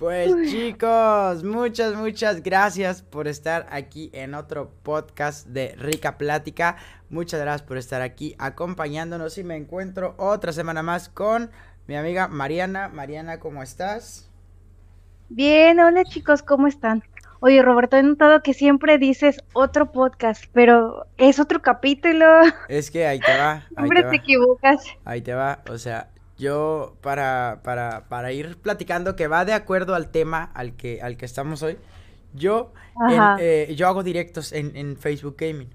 Pues chicos, muchas, muchas gracias por estar aquí en otro podcast de Rica Plática. Muchas gracias por estar aquí acompañándonos y me encuentro otra semana más con mi amiga Mariana. Mariana, ¿cómo estás? Bien, hola chicos, ¿cómo están? Oye, Roberto, he notado que siempre dices otro podcast, pero es otro capítulo. Es que ahí te va. siempre te, equivocas. Ahí te va, o sea, yo para, para, para ir platicando que va de acuerdo al tema al que, al que estamos hoy, yo, eh, yo hago directos en, en, Facebook Gaming.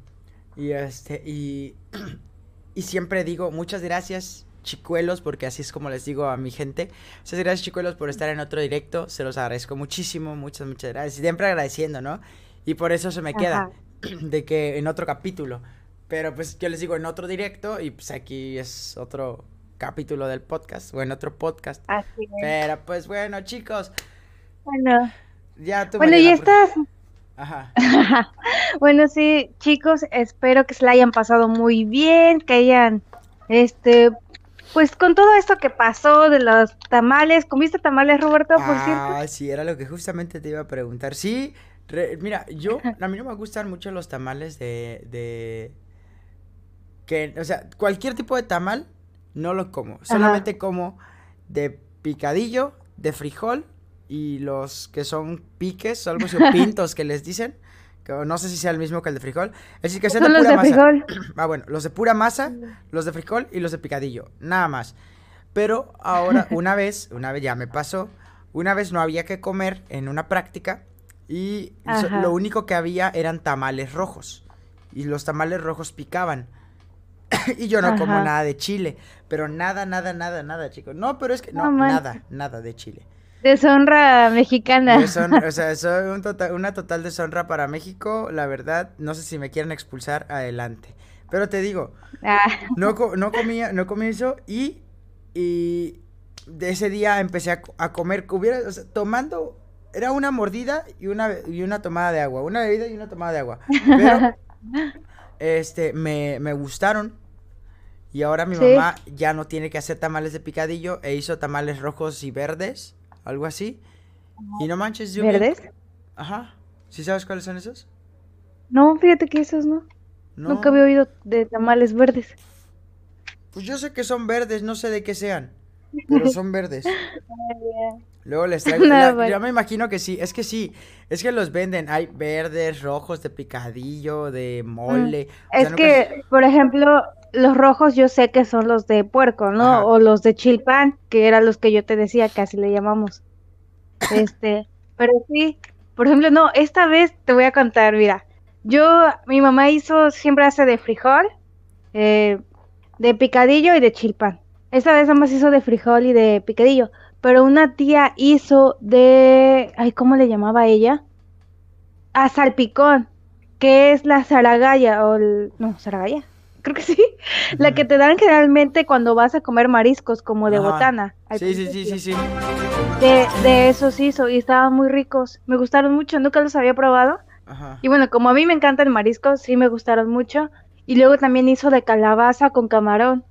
Y, este, y, y siempre digo muchas gracias chicuelos, porque así es como les digo a mi gente. Muchas gracias chicuelos por estar en otro directo, se los agradezco muchísimo, muchas, muchas gracias. Siempre agradeciendo, ¿no? Y por eso se me queda de que en otro capítulo. Pero pues yo les digo en otro directo y pues aquí es otro, capítulo del podcast o en otro podcast. Así Pero pues bueno, chicos. Bueno. Ya tú Bueno, ya estás. Ajá. bueno, sí, chicos, espero que se la hayan pasado muy bien, que hayan, este, pues con todo esto que pasó de los tamales, ¿comiste tamales, Roberto, por cierto? Ah, sí, era lo que justamente te iba a preguntar. Sí, mira, yo, a mí no me gustan mucho los tamales de, de, que, o sea, cualquier tipo de tamal, no lo como. Solamente como de picadillo, de frijol y los que son piques o algo así, pintos que les dicen. Que no sé si sea el mismo que el de frijol. Es decir, que sean de pura masa. Ah, bueno, los de pura masa, los de frijol y los de picadillo. Nada más. Pero ahora, una vez, una vez ya me pasó, una vez no había que comer en una práctica y lo único que había eran tamales rojos. Y los tamales rojos picaban. y yo no como nada de chile, pero nada, nada, nada, nada, chicos. No, pero es que no, nada, nada de chile. Deshonra mexicana. o sea, soy un total, una total deshonra para México, la verdad, no sé si me quieren expulsar adelante. Pero te digo, ah. no, no comía, no comí eso y, y de ese día empecé a, comer, hubiera, o sea, tomando, era una mordida y una, y una tomada de agua, una bebida y una tomada de agua. Pero este, me, me gustaron. Y ahora mi mamá ya no tiene que hacer tamales de picadillo e hizo tamales rojos y verdes, algo así. Y no manches, yo... ¿Verdes? Ajá. ¿Sí sabes cuáles son esos? No, fíjate que esos no. Nunca había oído de tamales verdes. Pues yo sé que son verdes, no sé de qué sean, pero son verdes. Luego les traigo. yo me imagino que sí. Es que sí. Es que los venden. Hay verdes, rojos, de picadillo, de mole. Mm, es que, por ejemplo, los rojos yo sé que son los de puerco, ¿no? O los de chilpan, que eran los que yo te decía, que así le llamamos. Este. Pero sí. Por ejemplo, no, esta vez te voy a contar, mira. Yo, mi mamá hizo, siempre hace de frijol, eh, de picadillo y de chilpan. Esta vez más hizo de frijol y de picadillo pero una tía hizo de, ay, ¿cómo le llamaba ella? A salpicón, que es la zaragaya, o el, no, zaragaya, creo que sí, la que te dan generalmente cuando vas a comer mariscos, como de botana. Sí, sí, sí, sí, sí. De, de esos hizo, y estaban muy ricos, me gustaron mucho, nunca los había probado. Ajá. Y bueno, como a mí me encanta el marisco, sí me gustaron mucho. Y luego también hizo de calabaza con camarón.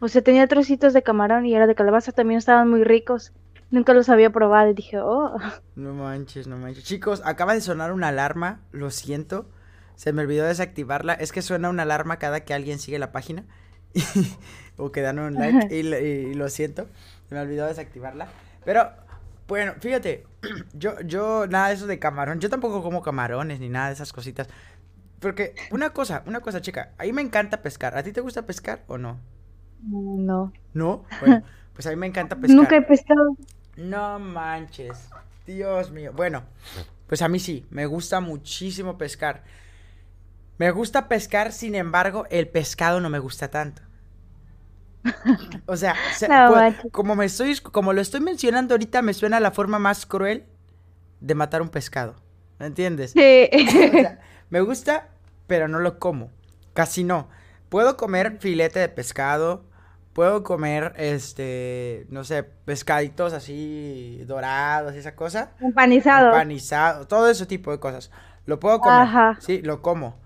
O sea, tenía trocitos de camarón y era de calabaza, también estaban muy ricos. Nunca los había probado y dije, oh. No manches, no manches. Chicos, acaba de sonar una alarma, lo siento. Se me olvidó desactivarla. Es que suena una alarma cada que alguien sigue la página. o que dan un like y, lo siento. Se me olvidó desactivarla. Pero, bueno, fíjate, yo, yo, nada de eso de camarón. Yo tampoco como camarones ni nada de esas cositas. Porque, una cosa, una cosa, chica. A mí me encanta pescar. ¿A ti te gusta pescar o no? No. ¿No? Bueno, pues a mí me encanta pescar. Nunca he pescado. No manches. Dios mío. Bueno, pues a mí sí, me gusta muchísimo pescar. Me gusta pescar, sin embargo, el pescado no me gusta tanto. O sea, pues, como me estoy, como lo estoy mencionando ahorita, me suena la forma más cruel de matar un pescado. ¿Me entiendes? Sí. me gusta, pero no lo como. Casi no. Puedo comer filete de pescado, puedo comer, este, no sé, pescaditos así dorados esa cosa. Empanizado. Empanizado, todo ese tipo de cosas. Lo puedo comer. Ajá. Sí, lo como.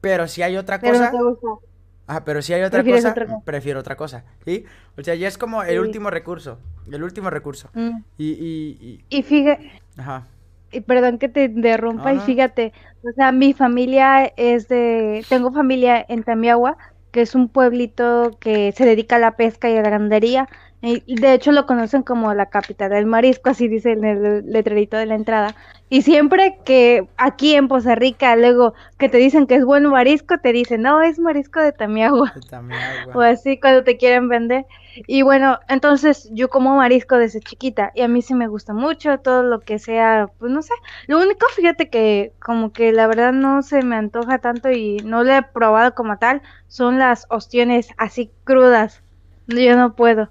Pero si hay otra cosa. No, Ah, pero si hay otra cosa, prefiero otra cosa, ¿sí? O sea, ya es como el último recurso, el último recurso. Mm. Y, y, y... y fíjate... Ajá. Y perdón que te interrumpa, y fíjate, o sea, mi familia es de... Tengo familia en Tamiagua, que es un pueblito que se dedica a la pesca y a la ganadería, de hecho lo conocen como la capital del marisco, así dice en el letrerito de la entrada. Y siempre que aquí en Poza Rica, luego que te dicen que es buen marisco, te dicen, no, es marisco de Tamiagua. o así cuando te quieren vender. Y bueno, entonces yo como marisco desde chiquita y a mí sí me gusta mucho todo lo que sea, pues no sé. Lo único, fíjate que como que la verdad no se me antoja tanto y no lo he probado como tal, son las ostiones así crudas. Yo no puedo.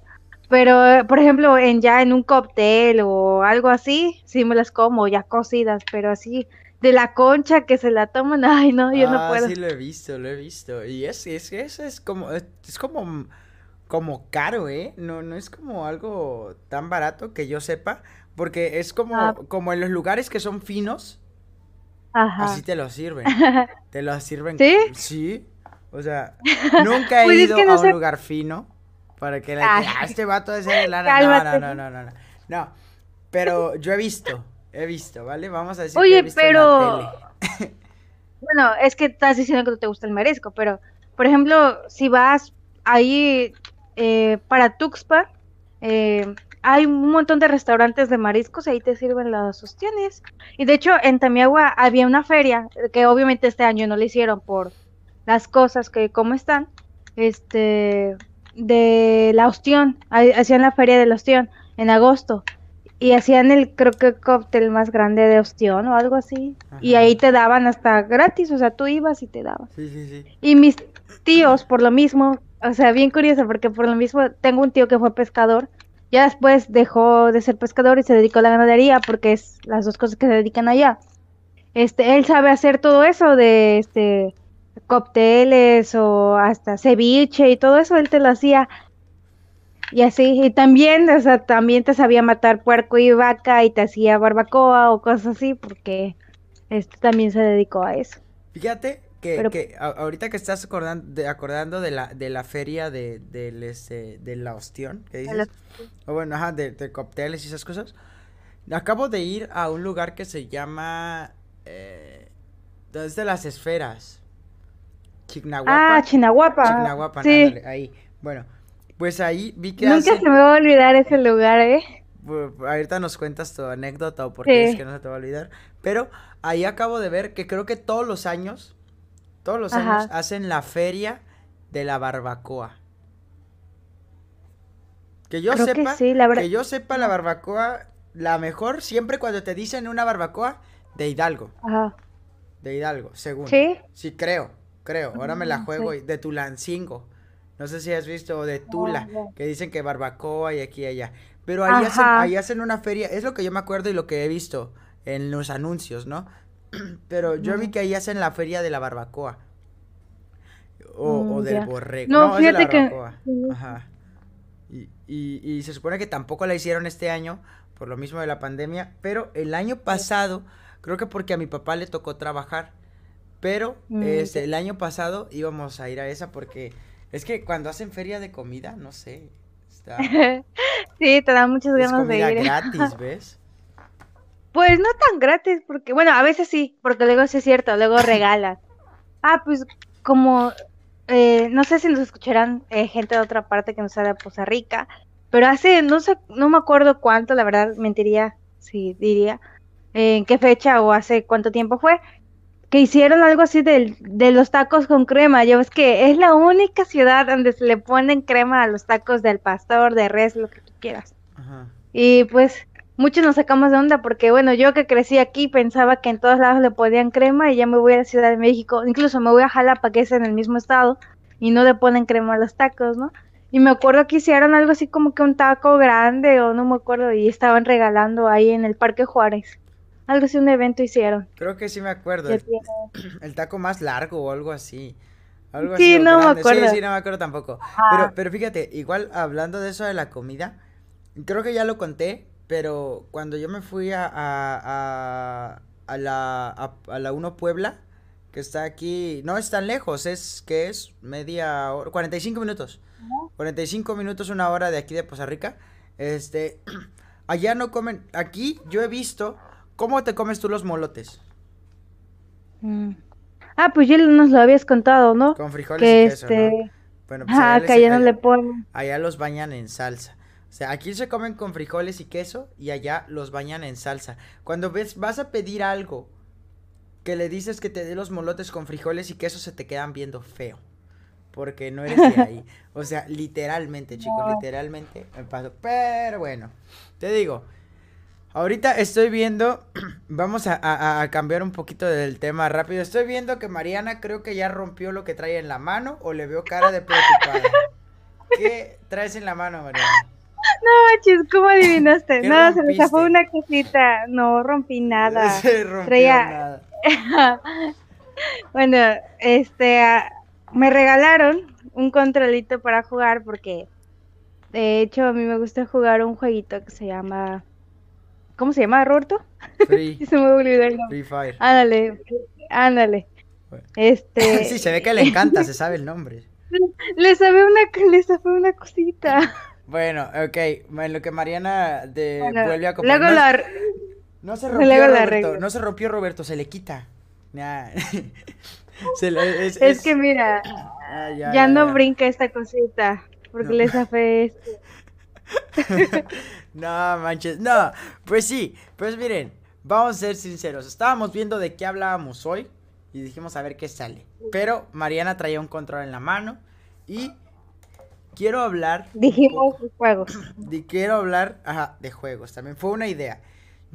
Pero, por ejemplo, en ya en un cóctel o algo así, sí me las como ya cocidas, pero así de la concha que se la toman, ay no, yo no ah, puedo. sí lo he visto, lo he visto. Y es, es, es, es como, es, como, como caro, ¿eh? No, no es como algo tan barato que yo sepa, porque es como, ah. como en los lugares que son finos, Ajá. así te lo sirven. te lo sirven. ¿Sí? Sí. O sea, nunca he pues ido a un lugar fino para que la ah, este vato es de lana. No, no, no, no, no, no. pero yo he visto, he visto, ¿vale? Vamos a decir Oye, que he visto pero... bueno, es que estás diciendo que no te gusta el marisco, pero, por ejemplo, si vas ahí eh, para Tuxpan, eh, hay un montón de restaurantes de mariscos, ahí te sirven las ostiones. Y de hecho, en Tamiagua había una feria, que obviamente este año no le hicieron por las cosas que como están, este, de la ostión, hacían la feria de la ostión en agosto y hacían el creo que cóctel más grande de ostión o algo así y ahí te daban hasta gratis, o sea, tú ibas y te daban. Sí, sí, sí. Y mis tíos por lo mismo, o sea, bien curioso porque por lo mismo tengo un tío que fue pescador, ya después dejó de ser pescador y se dedicó a la ganadería porque es las dos cosas que se dedican allá. Este, él sabe hacer todo eso de este cócteles o hasta ceviche y todo eso él te lo hacía. Y así, y también, o sea, también te sabía matar puerco y vaca y te hacía barbacoa o cosas así, porque este también se dedicó a eso. Fíjate que, que ahorita que estás acordando de, acordando de la, de la feria de, de, este, de la ostión, que dices, o bueno, ajá, de, de, cócteles y esas cosas, acabo de ir a un lugar que se llama, eh, de las esferas, Chignahuapan. Ah, Chignahuapan. Chignahuapan, sí. ahí. Bueno, pues ahí vi que Nunca se me va a olvidar ese lugar, ¿eh? ahorita nos cuentas tu anécdota o por qué es que no se te va a olvidar. Pero ahí acabo de ver que creo que todos los años, todos los años hacen la feria de la barbacoa. Que yo sepa, que, la que yo sepa la barbacoa, la mejor siempre cuando te dicen una barbacoa de Hidalgo. Ajá. De Hidalgo, según. Sí. Sí, creo creo. Ahora me la juego de Tulancingo. No sé si has visto de Tula, que dicen que barbacoa y aquí y allá. Pero ahí hacen, ahí hacen una feria, es lo que yo me acuerdo y lo que he visto en los anuncios, ¿no? Pero yo vi que ahí hacen la feria de la barbacoa. O, mm, del borrego. No, fíjate que... Ajá. Y, y, y, se supone que tampoco la hicieron este año, por lo mismo de la pandemia, pero el año pasado, creo que porque a mi papá le tocó trabajar, pero mm, este, el año pasado íbamos a ir a esa porque es que cuando hacen feria de comida, no sé. Está... sí, te dan muchas ganas de ir. gratis, ¿ves? Pues no tan gratis, porque, bueno, a veces sí, porque luego sí es cierto, luego regalan. Ah, pues como, eh, no sé si nos escucharán eh, gente de otra parte que no sea de Poza Rica, pero hace, no sé, no me acuerdo cuánto, la verdad, mentiría si diría en qué fecha o hace cuánto tiempo fue, que hicieron algo así de, de los tacos con crema. Yo ves que es la única ciudad donde se le ponen crema a los tacos del pastor, de res, lo que tú quieras. Y pues muchos nos sacamos de onda porque, bueno, yo que crecí aquí pensaba que en todos lados le ponían crema y ya me voy a la Ciudad de México, incluso me voy a Jalapa, que es en el mismo estado, y no le ponen crema a los tacos, ¿no? Y me acuerdo que hicieron algo así como que un taco grande o no me acuerdo y estaban regalando ahí en el Parque Juárez. Algo así, un evento hicieron. Creo que sí me acuerdo. El, taco más largo o algo así. Algo sí, no me acuerdo. Sí, sí, no me acuerdo tampoco. Pero, pero fíjate, igual hablando de eso de la comida, creo que ya lo conté, pero cuando yo me fui a, a, a, la, a, la Uno Puebla, que está aquí, no es tan lejos, es que es media hora, 45 minutos. 45 minutos, una hora de aquí de Poza Rica. Este, allá no comen, aquí yo he visto cómo te comes tú los molotes. Mm. Ah, pues ya nos lo habías contado, ¿no? Con frijoles y queso, ¿no? este... Bueno, pues ah, que allá no le ponen. Allá los bañan en salsa. O sea, aquí se comen con frijoles y queso y allá los bañan en salsa. Cuando ves, vas a pedir algo que le dices que te dé los molotes con frijoles y queso, se te quedan viendo feo. Porque no eres de ahí. O sea, literalmente, chicos, literalmente me pasó. Pero bueno, te digo, ahorita estoy viendo, vamos a, cambiar un poquito del tema rápido. Estoy viendo que Mariana creo que ya rompió lo que trae en la mano o le veo cara de preocupada. ¿Qué traes en la mano, Mariana? No manches, ¿cómo adivinaste? No, se me zafó una cosita. No rompí nada. Se rompió nada. bueno, este, me regalaron un controlito para jugar porque, de hecho, a mí me gusta jugar un jueguito que se llama, ¿cómo se llama, Roberto? Free. se me olvidó el nombre. Free Fire. Ándale, ándale. Este. sí, se ve que le encanta, se sabe el nombre. Le sabe una, le sabe una cosita. Bueno, ok, en lo que Mariana de vuelve a comprar. Luego la, no se rompió Roberto, no se rompió Roberto, se le quita. es, que mira, ah, ya, no brinca esta cosita, porque le zafé este. No manches, no, pues sí, pues miren, vamos a ser sinceros, estábamos viendo de qué hablábamos hoy y dijimos a ver qué sale. Pero Mariana traía un control en la mano y quiero hablar. Dijimos de juegos. quiero hablar, ajá, de juegos. También fue una idea.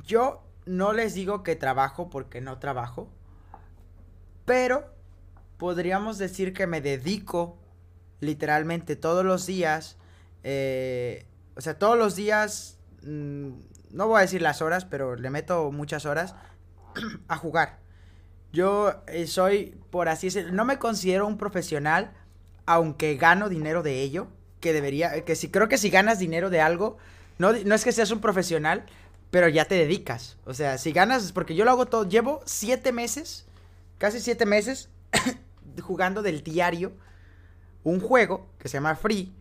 Yo no les digo que trabajo porque no trabajo, pero podríamos decir que me dedico literalmente todos los días, eh, o sea, todos los días, mm, no voy a decir las horas, pero le meto muchas horas a jugar. Yo eh, soy, por así decirlo, no me considero un profesional, aunque gano dinero de ello, que debería, que si creo que si ganas dinero de algo, no, no es que seas un profesional, pero ya te dedicas. O sea, si ganas, porque yo lo hago todo, llevo siete meses, casi siete meses, jugando del diario un juego que se llama Free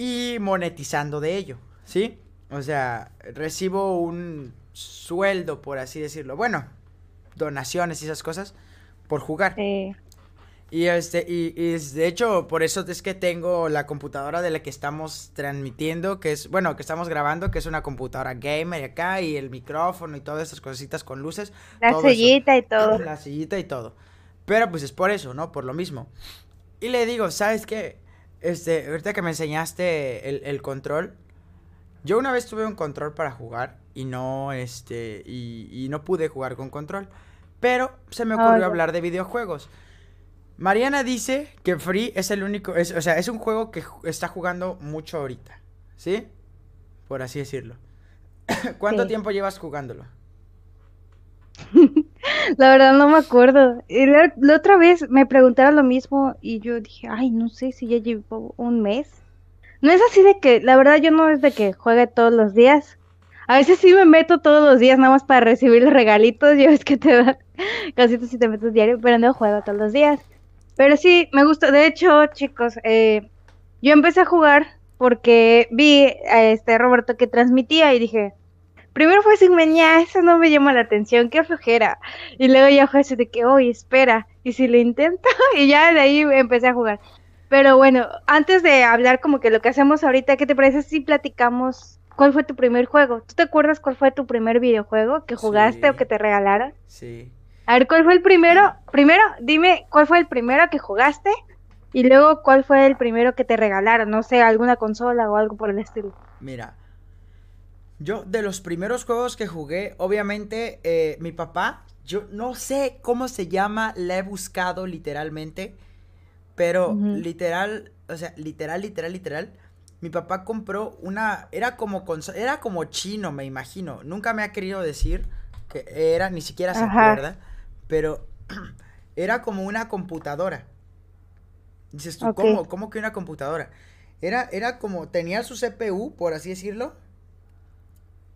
y monetizando de ello, ¿sí? O sea, recibo un sueldo, por así decirlo. Bueno, donaciones y esas cosas por jugar. Sí. Y este, y, de hecho, por eso es que tengo la computadora de la que estamos transmitiendo, que es, bueno, que estamos grabando, que es una computadora gamer acá, y el micrófono y todas esas cositas con luces. La sillita y todo. La sillita y todo. Pero pues es por eso, ¿no? Por lo mismo. Y le digo, ¿sabes qué? Este, ahorita que me enseñaste el, el control, yo una vez tuve un control para jugar y no, este, y, y no pude jugar con control. Pero se me ocurrió hablar de videojuegos. Mariana dice que Free es el único, o sea, es un juego que está jugando mucho ahorita, ¿sí? Por así decirlo. ¿Cuánto tiempo llevas jugándolo? la verdad no me acuerdo. La, otra vez me preguntaron lo mismo y yo dije, ay, no sé si ya llevo un mes. No es así de que, la verdad yo no es de que juegue todos los días. A veces sí me meto todos los días nada más para recibir los regalitos, ya ves que te dan casitos si te metes diario, pero no juego todos los días. Pero sí, me gusta. De hecho, chicos, eh, yo empecé a jugar porque vi a este Roberto que transmitía y dije, primero fue sin meña, eso no me llama la atención, qué flojera. Y luego ya fue así de que, oye, espera, y si lo intento, y ya de ahí empecé a jugar. Pero bueno, antes de hablar como que lo que hacemos ahorita, ¿qué te parece si platicamos cuál fue tu primer juego? ¿Tú te acuerdas cuál fue tu primer videojuego que jugaste o que te regalaron? Sí. A ver, ¿cuál fue el primero? Primero, dime cuál fue el primero que jugaste y luego cuál fue el primero que te regalaron, no sé, alguna consola o algo por el estilo. Mira, yo de los primeros juegos que jugué, obviamente eh, mi papá, yo no sé cómo se llama, la he buscado literalmente, pero literal, o sea, literal, literal, literal, mi papá compró una, era como, era como chino, me imagino, nunca me ha querido decir que era, ni siquiera se acuerda pero era como una computadora. Dices tú, ¿cómo? ¿Cómo que una computadora? Era, era como, tenía su CPU, por así decirlo.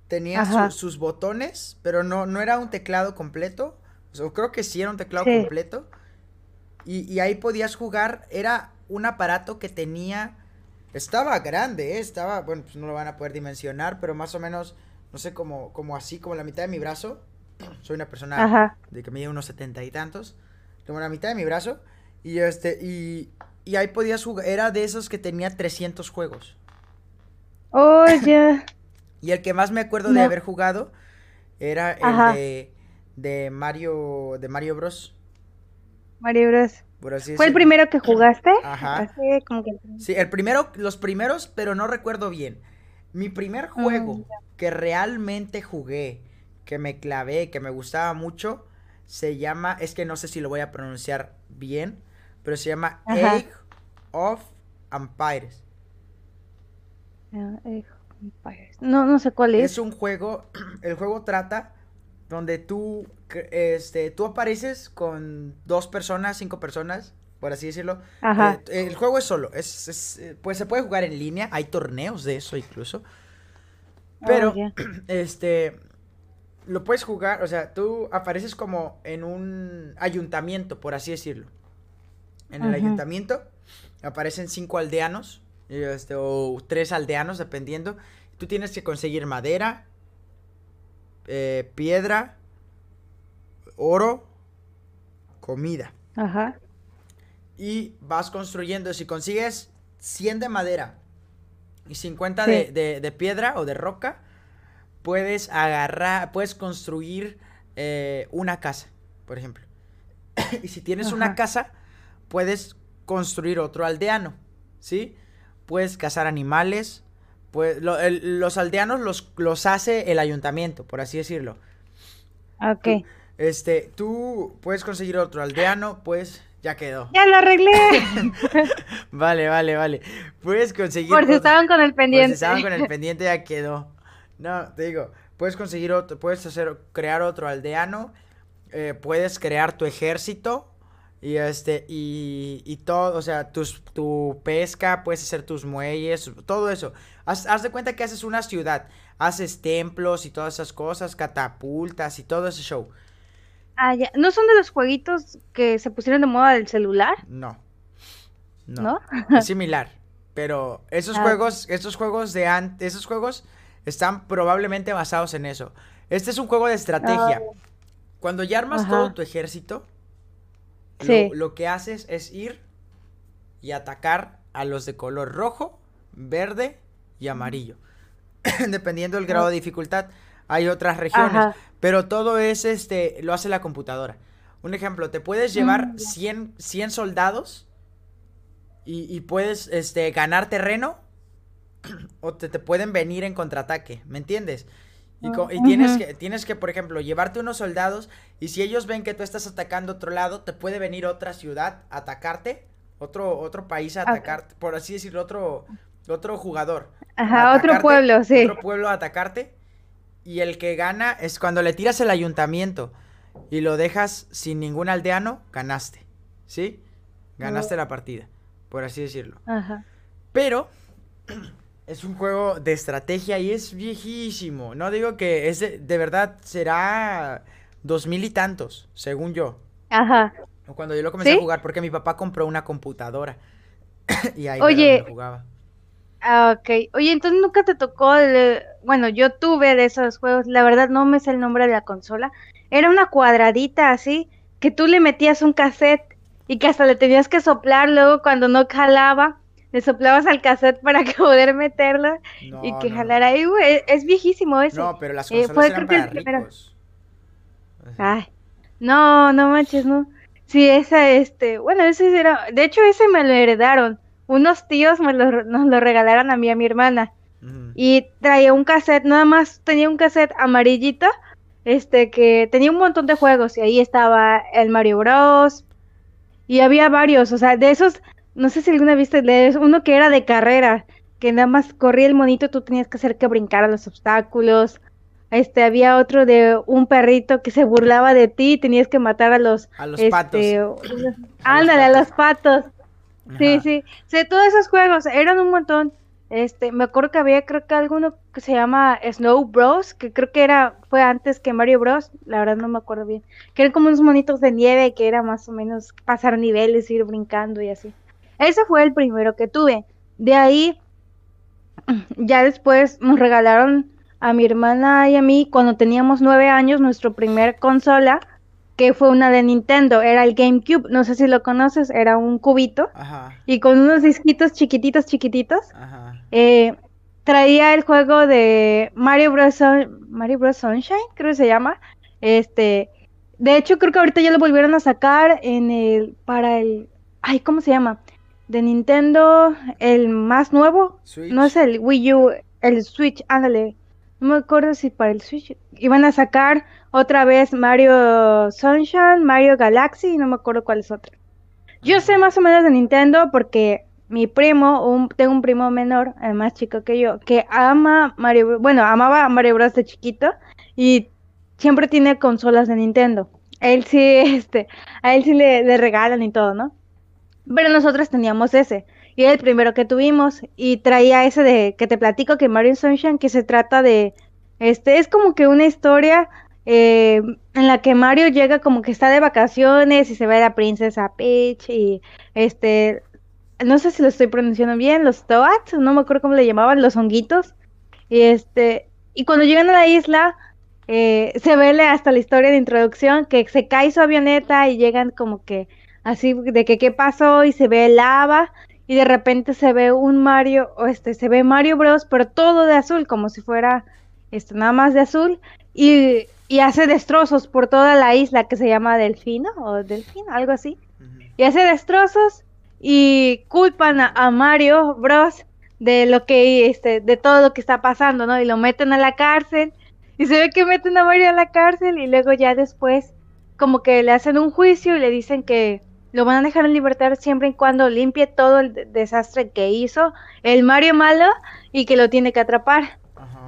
Tenía sus botones, pero no, no era un teclado completo. O creo que sí era un teclado completo. Y, y, ahí podías jugar, era un aparato que tenía, estaba grande, ¿eh? estaba, bueno, pues no lo van a poder dimensionar, pero más o menos, no sé, como, como así, como la mitad de mi brazo. Soy una persona de que mide unos setenta y tantos, como la mitad de mi brazo. Y este, y, y ahí podías jugar, era de esos que tenía 300 juegos. Oh, ya. y el que más me acuerdo de haber jugado era el de, de Mario, de Mario Bros. Mario Bros. ¿Fue el primero que jugaste? Ajá. Sí, el primero, los primeros, pero no recuerdo bien. Mi primer mm, juego que realmente jugué, que me clavé, que me gustaba mucho, se llama, es que no sé si lo voy a pronunciar bien, pero se llama Age of Empires. Ah, no, no sé cuál es. Es un juego, el juego trata donde tú, este, tú apareces con dos personas, cinco personas, por así decirlo. Ajá. Eh, el juego es solo, es, eh, pues se puede jugar en línea, hay torneos de eso incluso. Oh, Pero, este, lo puedes jugar, o sea, tú apareces como en un ayuntamiento, por así decirlo. En el ayuntamiento aparecen cinco aldeanos, este, o tres aldeanos, dependiendo. Tú tienes que conseguir madera, eh, piedra, oro, comida. Ajá. Y vas construyendo. Si consigues 100 de madera y 50 de, piedra o de roca, puedes agarrar, puedes construir eh, una casa, por ejemplo. y si tienes una casa, puedes construir otro aldeano, ¿sí? Puedes cazar animales, pues los aldeanos los, los hace el ayuntamiento, por así decirlo. Ok. este, tú puedes conseguir otro aldeano, pues ya quedó. Ya lo arreglé. vale, vale, vale. Puedes conseguir. Por si estaban con el pendiente. Por si estaban con el pendiente ya quedó. No, te digo, puedes conseguir otro, puedes hacer, crear otro aldeano, eh, puedes crear tu ejército, y este, y, y todo, o sea, tus, tu pesca, puedes hacer tus muelles, todo eso. Haz, de cuenta que haces una ciudad, haces templos y todas esas cosas, catapultas y todo ese show. Ah, ya. ¿No son de los jueguitos que se pusieron de moda del celular? No. No. Es similar. Pero esos ah. juegos, estos juegos de antes, esos juegos están probablemente basados en eso. Este es un juego de estrategia. Ah. Cuando ya armas todo tu ejército, lo, que haces es ir y atacar a los de color rojo, verde y amarillo. Dependiendo del grado de dificultad, hay otras regiones. Pero todo es este, lo hace la computadora. Un ejemplo, te puedes llevar 100, mm, soldados y, puedes este, ganar terreno o te, te, pueden venir en contraataque, ¿me entiendes? Y, tienes, que, tienes que, por ejemplo, llevarte unos soldados y si ellos ven que tú estás atacando otro lado, te puede venir otra ciudad a atacarte, otro, otro país a atacarte, por así decirlo, otro, otro jugador. Ajá, otro pueblo, sí. Otro pueblo a atacarte. Y el que gana es cuando le tiras el ayuntamiento y lo dejas sin ningún aldeano, ganaste. ¿Sí? Ganaste la partida, por así decirlo. Ajá. Pero es un juego de estrategia y es viejísimo. No digo que es de, verdad será dos mil y tantos, según yo. Ajá. Cuando yo lo comencé a jugar, porque mi papá compró una computadora y ahí Oye, jugaba. Ah, ok. Oye, entonces nunca te tocó el... Bueno, yo tuve de esos juegos, la verdad no me sé el nombre de la consola. Era una cuadradita así, que tú le metías un cassette y que hasta le tenías que soplar luego cuando no calaba le soplabas al cassette para poder meterlo y que jalara ahí, güey, es viejísimo eso. No, pero las eh, consolas eran para ricos. Ay, no, no manches, no. Sí, esa, este, bueno, ese era, de hecho ese me lo heredaron. Unos tíos me lo, nos lo regalaron a mí a mi hermana. Y traía un cassette, nada más tenía un cassette amarillito, este, que tenía un montón de juegos y ahí estaba el Mario Bros. Y había varios, o sea, de esos no sé si alguna viste uno que era de carrera, que nada más corría el monito, tú tenías que hacer que brincara los obstáculos. Este, había otro de un perrito que se burlaba de ti y tenías que matar a los... A los patos. Este, ándale, a los patos. Sí, sí. Sí, todos esos juegos eran un montón. Este, me acuerdo que había creo que alguno que se llama Snow Bros, que creo que era, fue antes que Mario Bros, la verdad no me acuerdo bien. Que eran como unos monitos de nieve que era más o menos pasar niveles, ir brincando y así. Ese fue el primero que tuve. De ahí, ya después nos regalaron a mi hermana y a mí cuando teníamos nueve años nuestra primer consola que fue una de Nintendo, era el GameCube, no sé si lo conoces, era un cubito y con unos disquitos chiquititos, chiquititos. Eh, traía el juego de Mario Bros. Mario Bros. Sunshine, creo que se llama. Este, de hecho creo que ahorita ya lo volvieron a sacar en el para el, ay, ¿cómo se llama? De Nintendo, el más nuevo, no es el Wii U, el Switch, ándale. No me acuerdo si para el Switch iban a sacar otra vez Mario Sunshine, Mario Galaxy y no me acuerdo cuál es otra. Yo sé más o menos de Nintendo porque mi primo, un, tengo un primo menor, el más chico que yo, que ama Mario, bueno, amaba Mario Bros de chiquito y siempre tiene consolas de Nintendo. Él sí, este, a él sí le, le regalan y todo, ¿no? Pero nosotros teníamos ese. Y era el primero que tuvimos. Y traía ese de que te platico que Mario Sunshine, que se trata de. Este, es como que una historia eh, en la que Mario llega como que está de vacaciones y se ve a la princesa Peach y este, no sé si lo estoy pronunciando bien, los Toads, no me acuerdo cómo le llamaban, los honguitos. Y este, y cuando llegan a la isla, eh, se ve hasta la historia de introducción que se cae su avioneta y llegan como que así de que qué pasó y se ve lava y de repente se ve un Mario, o este, se ve Mario Bros, pero todo de azul, como si fuera este, nada más de azul. Y y hace destrozos por toda la isla que se llama Delfino o Delfino, algo así. Y hace destrozos y culpan a, Mario Bros de lo que este de todo lo que está pasando, ¿no? Y lo meten a la cárcel y se ve que meten a Mario a la cárcel y luego ya después como que le hacen un juicio y le dicen que lo van a dejar en libertad siempre y cuando limpie todo el desastre que hizo el Mario malo y que lo tiene que atrapar.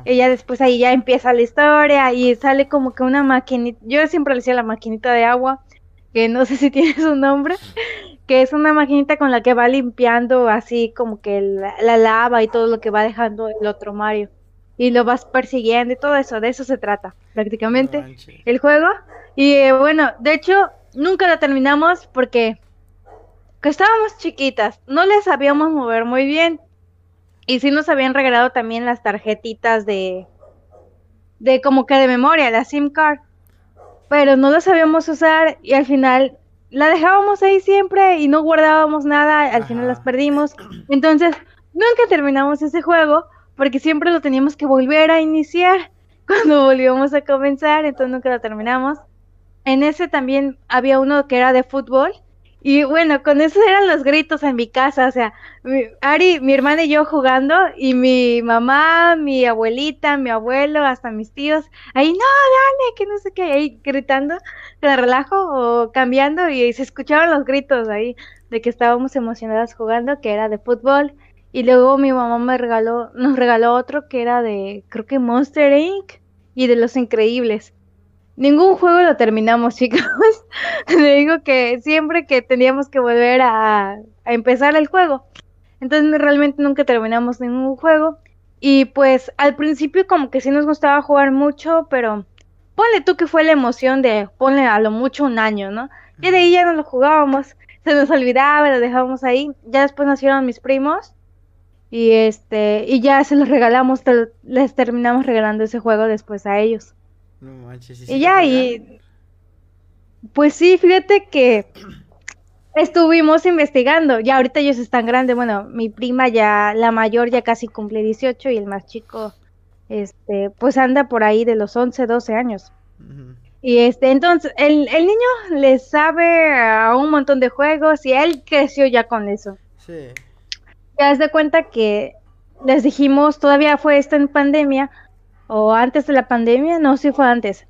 Ella después ahí ya empieza la historia y sale como que una maquinita, yo siempre le decía la maquinita de agua, que no sé si tiene su nombre, que es una maquinita con la que va limpiando así como que la, lava y todo lo que va dejando el otro Mario. Y lo vas persiguiendo y todo eso, de eso se trata prácticamente el juego. Y eh, bueno, de hecho, nunca lo terminamos porque que estábamos chiquitas, no le sabíamos mover muy bien. Y sí nos habían regalado también las tarjetitas de, de como que de memoria, la SIM card. Pero no las sabíamos usar y al final la dejábamos ahí siempre y no guardábamos nada, al final las perdimos. Entonces, nunca terminamos ese juego porque siempre lo teníamos que volver a iniciar cuando volvíamos a comenzar, entonces nunca lo terminamos. En ese también había uno que era de fútbol y bueno, con eso eran los gritos en mi casa, o sea, Ari, mi hermana y yo jugando, y mi mamá, mi abuelita, mi abuelo, hasta mis tíos, ahí, no, dale, que no sé qué, ahí gritando, de relajo o cambiando, y se escuchaban los gritos ahí de que estábamos emocionadas jugando, que era de fútbol. Y luego mi mamá me regaló, nos regaló otro que era de, creo que Monster Inc. y de Los Increíbles. Ningún juego lo terminamos, chicos. Le digo que siempre que teníamos que volver a, empezar el juego. Entonces realmente nunca terminamos ningún juego. Y pues al principio como que sí nos gustaba jugar mucho, pero ponle tú que fue la emoción de ponle a lo mucho un año, ¿no? Y de ahí ya no lo jugábamos, se nos olvidaba, lo dejábamos ahí. Ya después nacieron mis primos y este y ya se los regalamos, les terminamos regalando ese juego después a ellos. No manches. y ya, y. Pues sí, fíjate que estuvimos investigando. Ya ahorita ellos están grandes. Bueno, mi prima ya, la mayor ya casi cumple 18 y el más chico, este, pues anda por ahí de los 11, 12 años. Y este, entonces, el, el niño le sabe a un montón de juegos y él creció ya con eso. Sí. Ya de cuenta que les dijimos, todavía fue esto en pandemia, o antes de la pandemia, no, si fue antes,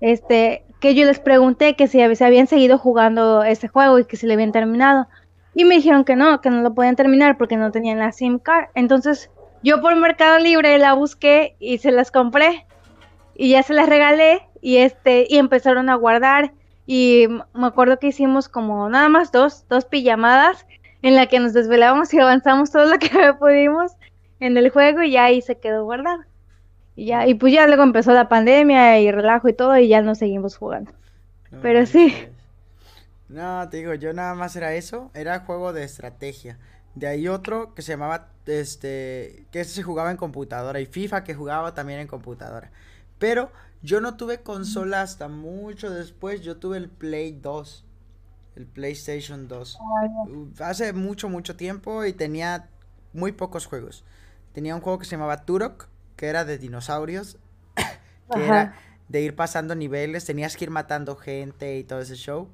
este, que yo les pregunté que si se habían seguido jugando ese juego y que si le habían terminado. Y me dijeron que no, que no lo podían terminar porque no tenían la SIM card. Entonces yo por Mercado Libre la busqué y se las compré. Y ya se las regalé y este y empezaron a guardar. Y me acuerdo que hicimos como nada más dos, dos pijamadas en la que nos desvelábamos y avanzamos todo lo que pudimos en el juego y ahí se quedó guardado. Y ya, y pues ya luego empezó la pandemia y relajo y todo y ya no seguimos jugando. Pero sí. No, te digo, yo nada más era eso, era juego de estrategia. De ahí otro que se llamaba, este, que se jugaba en computadora y FIFA que jugaba también en computadora. Pero yo no tuve consola hasta mucho después, yo tuve el Play 2, el PlayStation 2. Hace mucho, mucho tiempo y tenía muy pocos juegos. Tenía un juego que se llamaba Turok, que era de dinosaurios, que era de ir pasando niveles, tenías que ir matando gente y todo ese show.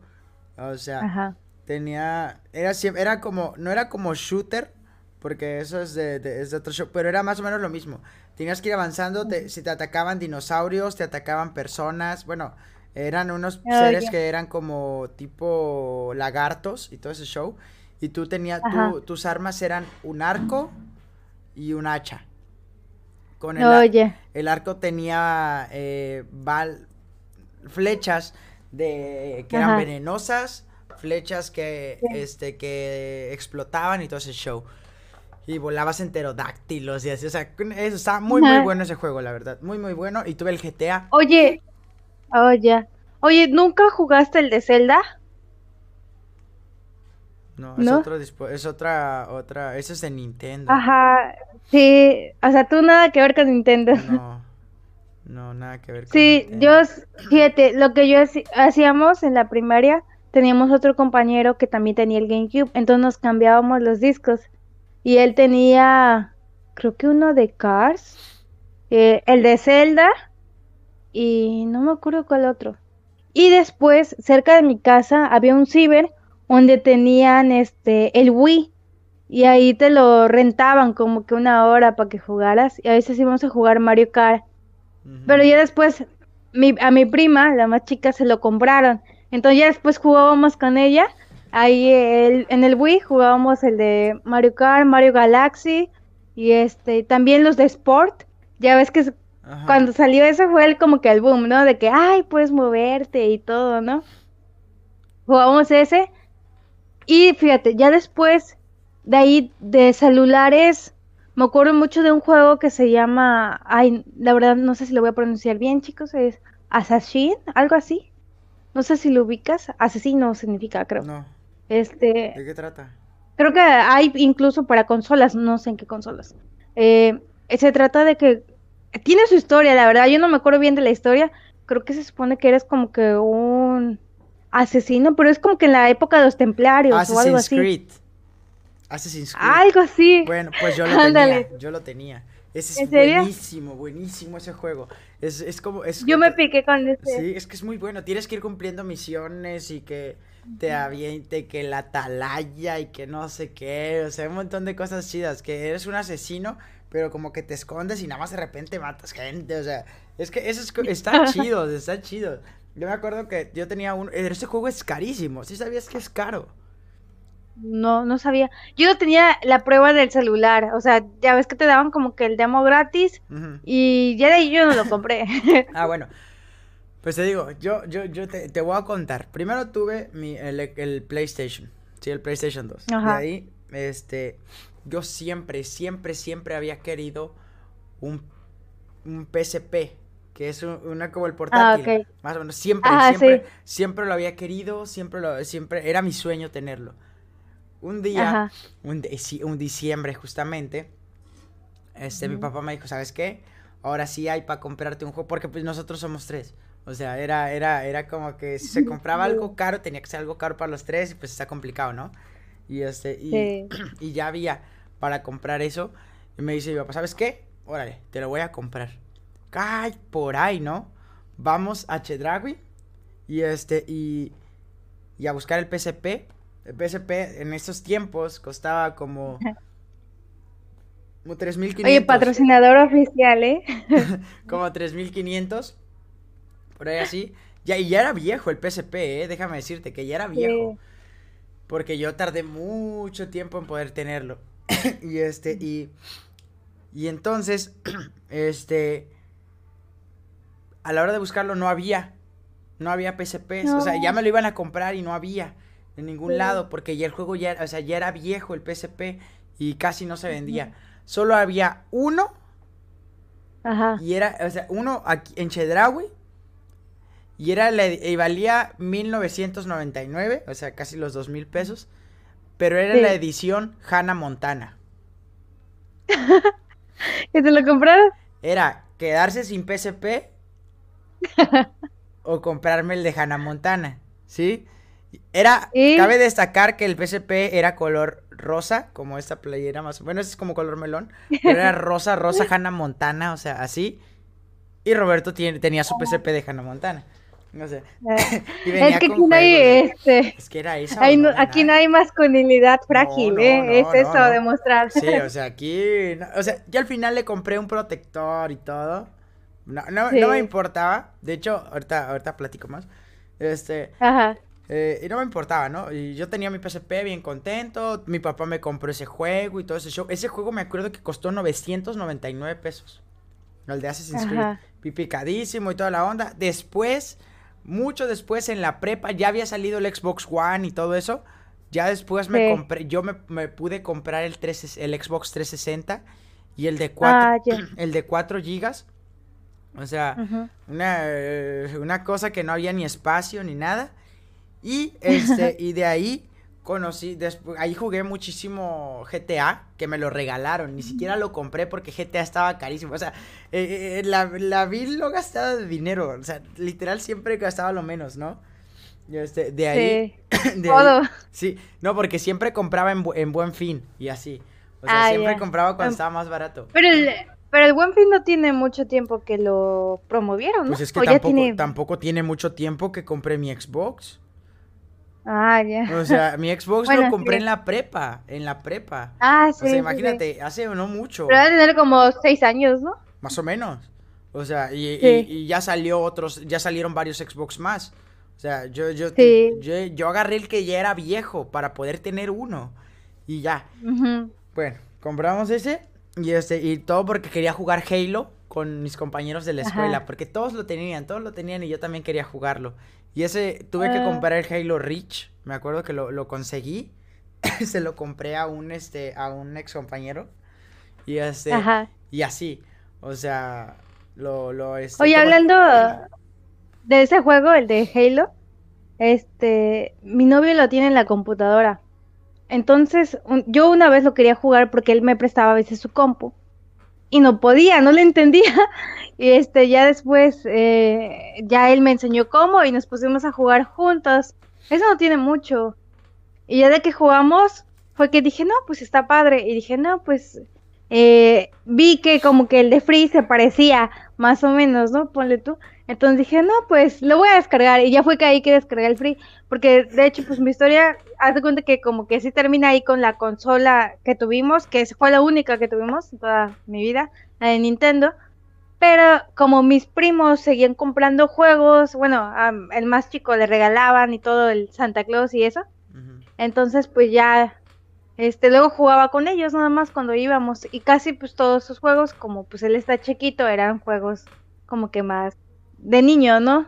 O sea, tenía, era, era como, no era como shooter, porque eso es de, es de otro show, pero era más o menos lo mismo. Tenías que ir avanzando, si te atacaban dinosaurios, te atacaban personas, bueno, eran unos oh, seres que eran como tipo lagartos y todo ese show. Y tú tenías, tus armas eran un arco y un hacha. Con el, Oye. el arco tenía eh, flechas de que eran venenosas, flechas que este que explotaban y todo ese show. Y volabas enterodáctilos y así, o sea, eso está muy muy bueno ese juego, la verdad, muy muy bueno y tuve el GTA. Oye, oye, oye, ¿nunca jugaste el de Zelda? No, es otro es otra otra, eso es de Nintendo. Ajá, Sí, o sea, tú nada que ver con Nintendo. No, no, nada que ver con Sí, yo, fíjate, lo que yo hacíamos en la primaria, teníamos otro compañero que también tenía el GameCube, entonces nos cambiábamos los discos. Y él tenía, creo que uno de Cars, eh, el de Zelda, y no me acuerdo cuál otro. Y después, cerca de mi casa, había un ciber donde tenían este el Wii y ahí te lo rentaban como que una hora para que jugaras y a veces íbamos a jugar Mario Kart. Pero ya después a mi prima, la más chica, se lo compraron. Entonces ya después jugábamos con ella. Ahí en el Wii jugábamos el de Mario Kart, Mario Galaxy y este también los de Sport. Ya ves que cuando salió eso fue el, como que el boom, ¿no? De que, ay, puedes moverte y todo, ¿no? Jugábamos ese. Y fíjate, ya después de ahí, de celulares, me acuerdo mucho de un juego que se llama, ay, la verdad no sé si lo voy a pronunciar bien, chicos, es Assassin, algo así. No sé si lo ubicas. Asesino significa, creo. No. Este. ¿De qué trata? Creo que hay incluso para consolas, no sé en qué consolas. Eh, se trata de que tiene su historia, la verdad. Yo no me acuerdo bien de la historia. Creo que se supone que eres como que un asesino, pero es como que en la época de los templarios o algo así. Creed. Assassin's Creed. Algo así. Bueno, pues yo lo tenía. Yo lo tenía. Ese es buenísimo, buenísimo ese juego. Es, es como. Es yo me piqué con ese. Sí, es que es muy bueno. Tienes que ir cumpliendo misiones y que te aviente, que la atalaya y que no sé qué. O sea, un montón de cosas chidas. Que eres un asesino, pero como que te escondes y nada más de repente matas gente. O sea, es que eso es, está chido, está chido. Yo me acuerdo que yo tenía un. Este juego es carísimo. ¿Sí sabías que es caro? No, no sabía. Yo tenía la prueba del celular. O sea, ya ves que te daban como que el demo gratis. Y ya de ahí yo no lo compré. ah, bueno. Pues te digo, yo, yo, yo te, voy a contar. Primero tuve mi, el, PlayStation. Sí, el PlayStation 2. De ahí, este. Yo siempre, siempre, siempre había querido un, un PSP. Que es una como el portátil. Ah, Más o menos. Siempre, siempre, siempre lo había querido. Siempre lo, siempre. Era mi sueño tenerlo. Un día, un, un, diciembre justamente, este, mi papá me dijo, ¿sabes qué? Ahora sí hay para comprarte un juego, porque pues nosotros somos tres. O sea, era, era, era como que si se compraba algo caro, tenía que ser algo caro para los tres y pues está complicado, ¿no? Y este, y, y ya había para comprar eso. Y me dice mi papá, ¿sabes qué? Órale, te lo voy a comprar. Ay, por ahí, ¿no? Vamos a Chedragui y este, y, y a buscar el PSP el PSP en estos tiempos costaba como... Como 3.500. Oye, patrocinador oficial, ¿eh? como 3.500. Por ahí así. Ya, y ya era viejo el PSP, ¿eh? Déjame decirte que ya era viejo. Porque yo tardé mucho tiempo en poder tenerlo. y este, y... Y entonces, este... A la hora de buscarlo no había. No había PSP. O sea, ya me lo iban a comprar y no había en ningún lado, porque ya el juego ya, o sea, ya era viejo el PSP y casi no se vendía. solo había uno. Ajá. Y era, o sea, uno aquí en Chedraui. Y era y valía 1999, o sea, casi los dos mil pesos. Pero era la edición Hannah Montana. ¿Y te lo compraron? Era quedarse sin PSP o comprarme el de Hannah Montana, ¿sí? Era, cabe destacar que el PSP era color rosa, como esta playera más, bueno, es como color melón, pero era rosa, rosa Hannah Montana, o sea, así. Y Roberto tiene, tenía su PSP de Hannah Montana. No sé. es que aquí no hay este. Es que era eso. aquí no hay masculinidad frágil, ¿eh? es eso, demostrar. Sí, o sea, aquí. o sea, yo al final le compré un protector y todo. No, no, no me importaba. De hecho, ahorita, ahorita platico más. Este. Ajá. Eh, y no me importaba, ¿no? Y yo tenía mi PSP bien contento. Mi papá me compró ese juego y todo ese show. Ese juego me acuerdo que costó 999 pesos. El de Assassin's Creed. Pipicadísimo y toda la onda. Después mucho después en la prepa ya había salido el Xbox One y todo eso. Ya después me compré, yo me, pude comprar el, 3, el Xbox 360 y el de 4, ah, el de 4 gigas. O sea, una, eh, una cosa que no había ni espacio ni nada. Y, este, y de ahí conocí, después, ahí jugué muchísimo GTA, que me lo regalaron, ni siquiera lo compré porque GTA estaba carísimo, o sea, eh, eh, la, la vi lo gastaba de dinero, o sea, literal siempre gastaba lo menos, ¿no? Este, de ahí, sí, todo. sí, no, porque siempre compraba en, buen fin y así, o sea, ah, siempre compraba cuando estaba más barato. Pero el, pero el Buen Fin no tiene mucho tiempo que lo promovieron, ¿no? Pues es que tampoco, tampoco tiene mucho tiempo que compré mi Xbox. Ah, ya. O sea, mi Xbox lo compré en la prepa, en la prepa. Ah, sí. O sea, imagínate, hace no mucho. Pero debe tener como seis años, ¿no? Más o menos. O sea, y, ya salió otros, ya salieron varios Xbox más. O sea, yo, yo, yo, agarré el que ya era viejo para poder tener uno. Y ya. Bueno, compramos ese y este, y todo porque quería jugar Halo con mis compañeros de la escuela, porque todos lo tenían, todos lo tenían y yo también quería jugarlo. Y ese, tuve que ah. comprar el Halo Reach, me acuerdo que lo, lo conseguí, se lo compré a un, este, a un ex compañero, y este, y así, o sea, lo, lo, este, Oye, hablando de ese juego, el de Halo, este, mi novio lo tiene en la computadora, entonces, yo una vez lo quería jugar porque él me prestaba a veces su compu, y no podía, no le entendía. Y este, ya después, eh, ya él me enseñó cómo y nos pusimos a jugar juntos. Eso no tiene mucho. Y ya de que jugamos, fue que dije, no, pues está padre. Y dije, no, pues eh, vi que como que el de Free se parecía más o menos, ¿no? Ponle tú. Entonces dije, no, pues lo voy a descargar. Y ya fue que ahí que descargué el free. Porque de hecho, pues mi historia, haz de cuenta que como que sí termina ahí con la consola que tuvimos, que fue la única que tuvimos en toda mi vida, la de Nintendo. Pero como mis primos seguían comprando juegos, bueno, el más chico le regalaban y todo el Santa Claus y eso. Entonces, pues ya, este, luego jugaba con ellos nada más cuando íbamos. Y casi pues todos sus juegos, como pues él está chiquito, eran juegos como que más de niño, ¿no?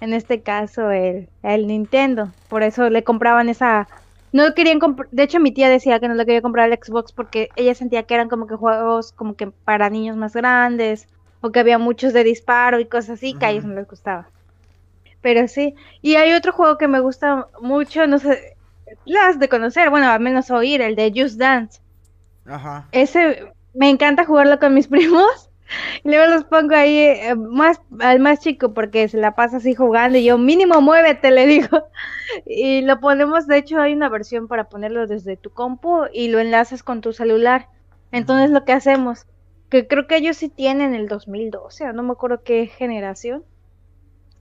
En este caso, el, el Nintendo. Por eso le compraban esa... No querían. De hecho, mi tía decía que no le quería comprar el Xbox porque ella sentía que eran como que juegos como que para niños más grandes o que había muchos de disparo y cosas así que a ellos no les gustaba. Pero sí. Y hay otro juego que me gusta mucho, no sé, las de conocer, bueno, al menos oír, el de Just Dance. Ajá. Ese me encanta jugarlo con mis primos. Y luego los pongo ahí eh, más al más chico porque se la pasa así jugando y yo mínimo muévete le digo. Y lo ponemos de hecho hay una versión para ponerlo desde tu compu y lo enlazas con tu celular. Entonces lo que hacemos que creo que ellos sí tienen el 2012 no me acuerdo qué generación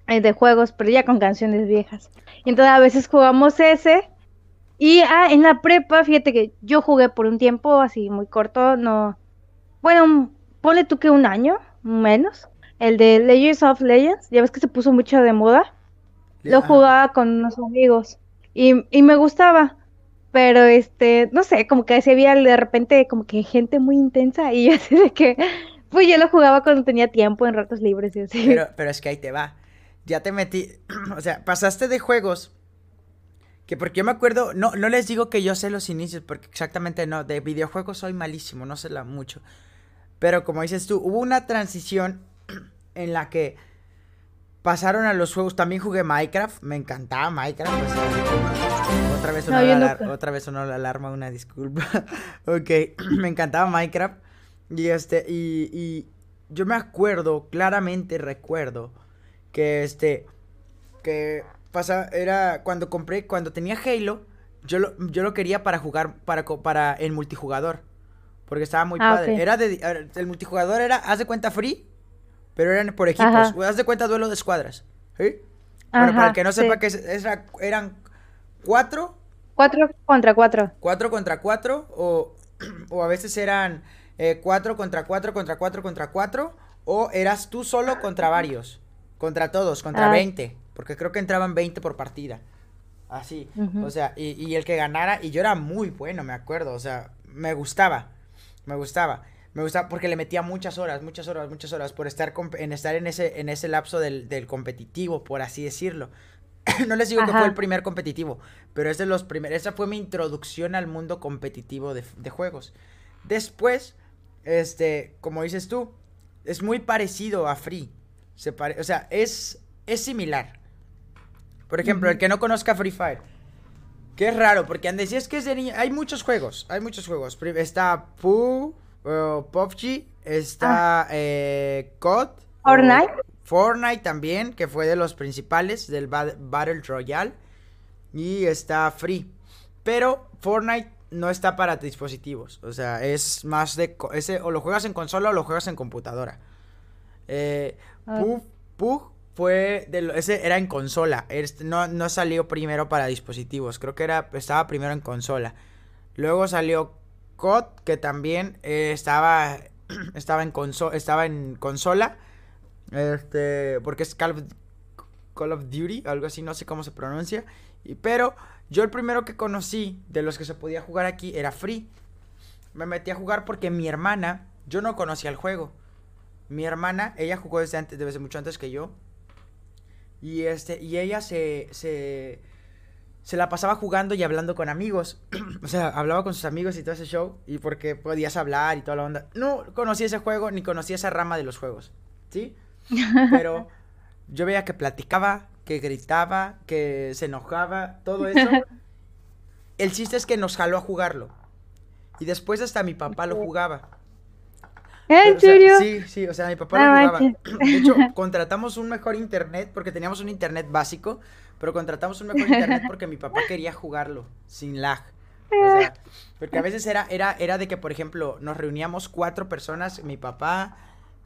eh, de juegos pero ya con canciones viejas. Y entonces a veces jugamos ese y ah, en la prepa fíjate que yo jugué por un tiempo así muy corto no bueno ponle tú que un año, menos, el de Legends of Legends, ya ves que se puso mucho de moda. Lo jugaba con unos amigos y, y me gustaba, pero este, no sé, como que se había de repente como que gente muy intensa y yo así de que, pues yo lo jugaba cuando tenía tiempo en ratos libres y así. Pero, pero es que ahí te va, ya te metí, o sea, pasaste de juegos Que porque yo me acuerdo, no, no les digo que yo sé los inicios, porque exactamente no, de videojuegos soy malísimo, no sé la mucho. Pero como dices tú, hubo una transición en la que pasaron a los juegos. También jugué Minecraft, me encantaba Minecraft. otra vez sonó, la, otra vez sonó la alarma, una disculpa. ok, me encantaba Minecraft. Y este, y, y yo me acuerdo, claramente recuerdo, que este, que pasa, era cuando compré, cuando tenía Halo, yo lo, yo lo quería para jugar, para, para el multijugador. Porque estaba muy ah, padre. Era de, el multijugador era, haz de cuenta, free pero eran por equipos. Haz de cuenta duelo de escuadras. ¿Sí? Pero para el que no sepa que eran cuatro. Cuatro contra cuatro. Cuatro contra cuatro. O, o a veces eran eh, cuatro contra cuatro contra cuatro contra cuatro. O eras tú solo contra varios. Contra todos, contra ah. veinte. Porque creo que entraban veinte por partida. Así. O sea, y, y el que ganara. Y yo era muy bueno, me acuerdo. O sea, me gustaba. Me gustaba. Me gusta porque le metía muchas horas, muchas horas, muchas horas por estar en estar en ese en ese lapso del, competitivo, por así decirlo. no les digo que fue el primer competitivo, pero es de los primeros. Esa fue mi introducción al mundo competitivo de, juegos. Después, este, como dices tú, es muy parecido a Free. Se o sea, es, es similar. Por ejemplo, el que no conozca Free Fire. Que es raro, porque han decía es que es de niña. Hay muchos juegos, hay muchos juegos. Está Pooh, PUBG, está ah. eh, COD. Fortnite. Fortnite también, que fue de los principales del Battle Royale. Y está Free. Pero Fortnite no está para dispositivos. O sea, es más de... Ese, o lo juegas en consola o lo juegas en computadora. Eh, ah. Pug, fue... De ese era en consola. No, no salió primero para dispositivos. Creo que era, estaba primero en consola. Luego salió COD, que también eh, estaba, estaba, en estaba en consola. Este, porque es Call of, Call of Duty, algo así, no sé cómo se pronuncia. Y, pero yo el primero que conocí de los que se podía jugar aquí era Free. Me metí a jugar porque mi hermana, yo no conocía el juego. Mi hermana, ella jugó desde antes, desde mucho antes que yo. Y este, y ella se, se se la pasaba jugando y hablando con amigos. o sea, hablaba con sus amigos y todo ese show. Y porque podías hablar y toda la onda. No conocía ese juego ni conocía esa rama de los juegos. ¿Sí? Pero yo veía que platicaba, que gritaba, que se enojaba, todo eso. El chiste es que nos jaló a jugarlo. Y después hasta mi papá lo jugaba. ¿En serio? sí, sí, o sea, mi papá lo jugaba. De hecho, contratamos un mejor internet porque teníamos un internet básico pero contratamos un mejor internet porque mi papá quería jugarlo sin lag. O sea, porque a veces era, era, era de que, por ejemplo, nos reuníamos cuatro personas, mi papá,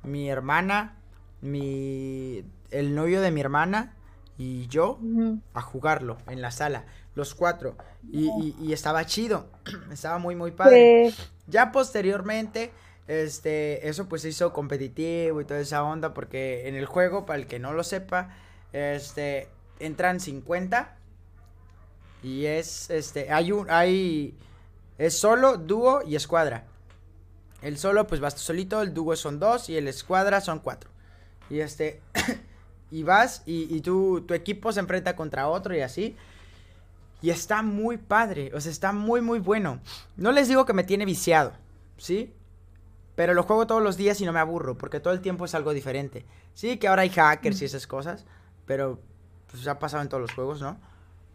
mi hermana, mi el novio de mi hermana y yo a jugarlo en la sala, los cuatro. Y, y, estaba chido, estaba muy, muy padre. Ya posteriormente, este, eso pues hizo competitivo y toda esa onda, porque en el juego, para el que no lo sepa, este, entran 50 y es este hay un hay es solo, dúo y escuadra. El solo pues vas tú solito, el dúo son dos y el escuadra son cuatro. Y este y vas y, y tu equipo se enfrenta contra otro y así. Y está muy padre, o sea, está muy muy bueno. No les digo que me tiene viciado, ¿sí? Pero lo juego todos los días y no me aburro, porque todo el tiempo es algo diferente. Sí, que ahora hay hackers y esas cosas, pero pues ha pasado en todos los juegos, ¿no?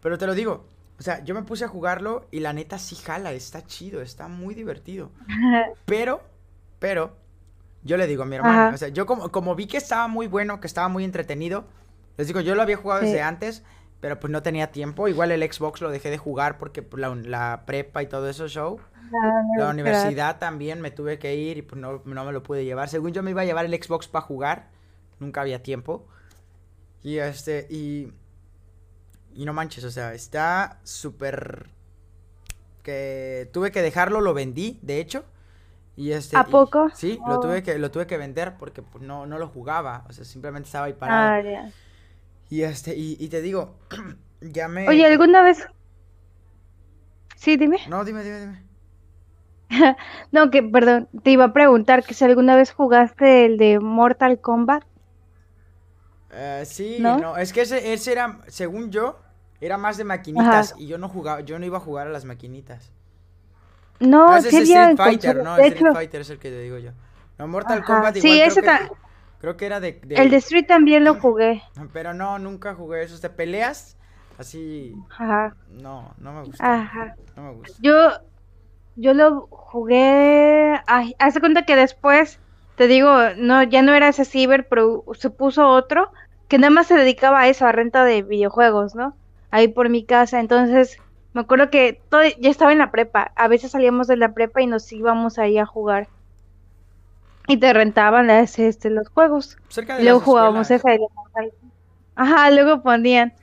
Pero te lo digo, o sea, yo me puse a jugarlo y la neta sí jala, está chido, está muy divertido. Pero, pero, yo le digo a mi hermano, o sea, yo como, como vi que estaba muy bueno, que estaba muy entretenido, les digo, yo lo había jugado desde antes, pero pues no tenía tiempo. Igual el Xbox lo dejé de jugar porque pues, la, la prepa y todo eso show. la universidad también me tuve que ir y pues no, no me lo pude llevar. Según yo me iba a llevar el Xbox para jugar, nunca había tiempo. Y este, y. Y no manches, o sea, está súper. Que tuve que dejarlo, lo vendí, de hecho. Y este. ¿A poco? sí, lo, tuve oh. que, lo tuve que vender porque pues, no, no lo jugaba. O sea, simplemente estaba ahí parado. Ah, y este, y, y te digo, ya me. Oye, ¿alguna vez? Sí, dime. No, dime, dime, dime. no, que, perdón, te iba a preguntar que si alguna vez jugaste el de Mortal Kombat. Eh, sí, ¿No? es que ese, era, según yo, Era más de maquinitas y yo no jugaba, yo no iba a jugar a las maquinitas. No, es Street Fighter, ¿no? Street Fighter es el que te digo yo. No, Mortal Kombat igual sí, ese que, creo que era de, El de Street también lo jugué. Pero no, nunca jugué esos de peleas. Así. Ajá. No, no me gusta. Ajá. No me gusta. Yo, yo lo jugué. Ay, hace cuenta que después, te digo, no, ya no era ese ciber, pero se puso otro que nada más se dedicaba a eso, a renta de videojuegos, ¿no? Ahí por mi casa. Entonces, me acuerdo que todo, ya estaba en la prepa. A veces salíamos de la prepa y nos íbamos ahí a jugar. Y te rentaban este, los juegos. Cerca de luego jugábamos esa. Ajá, luego ponían.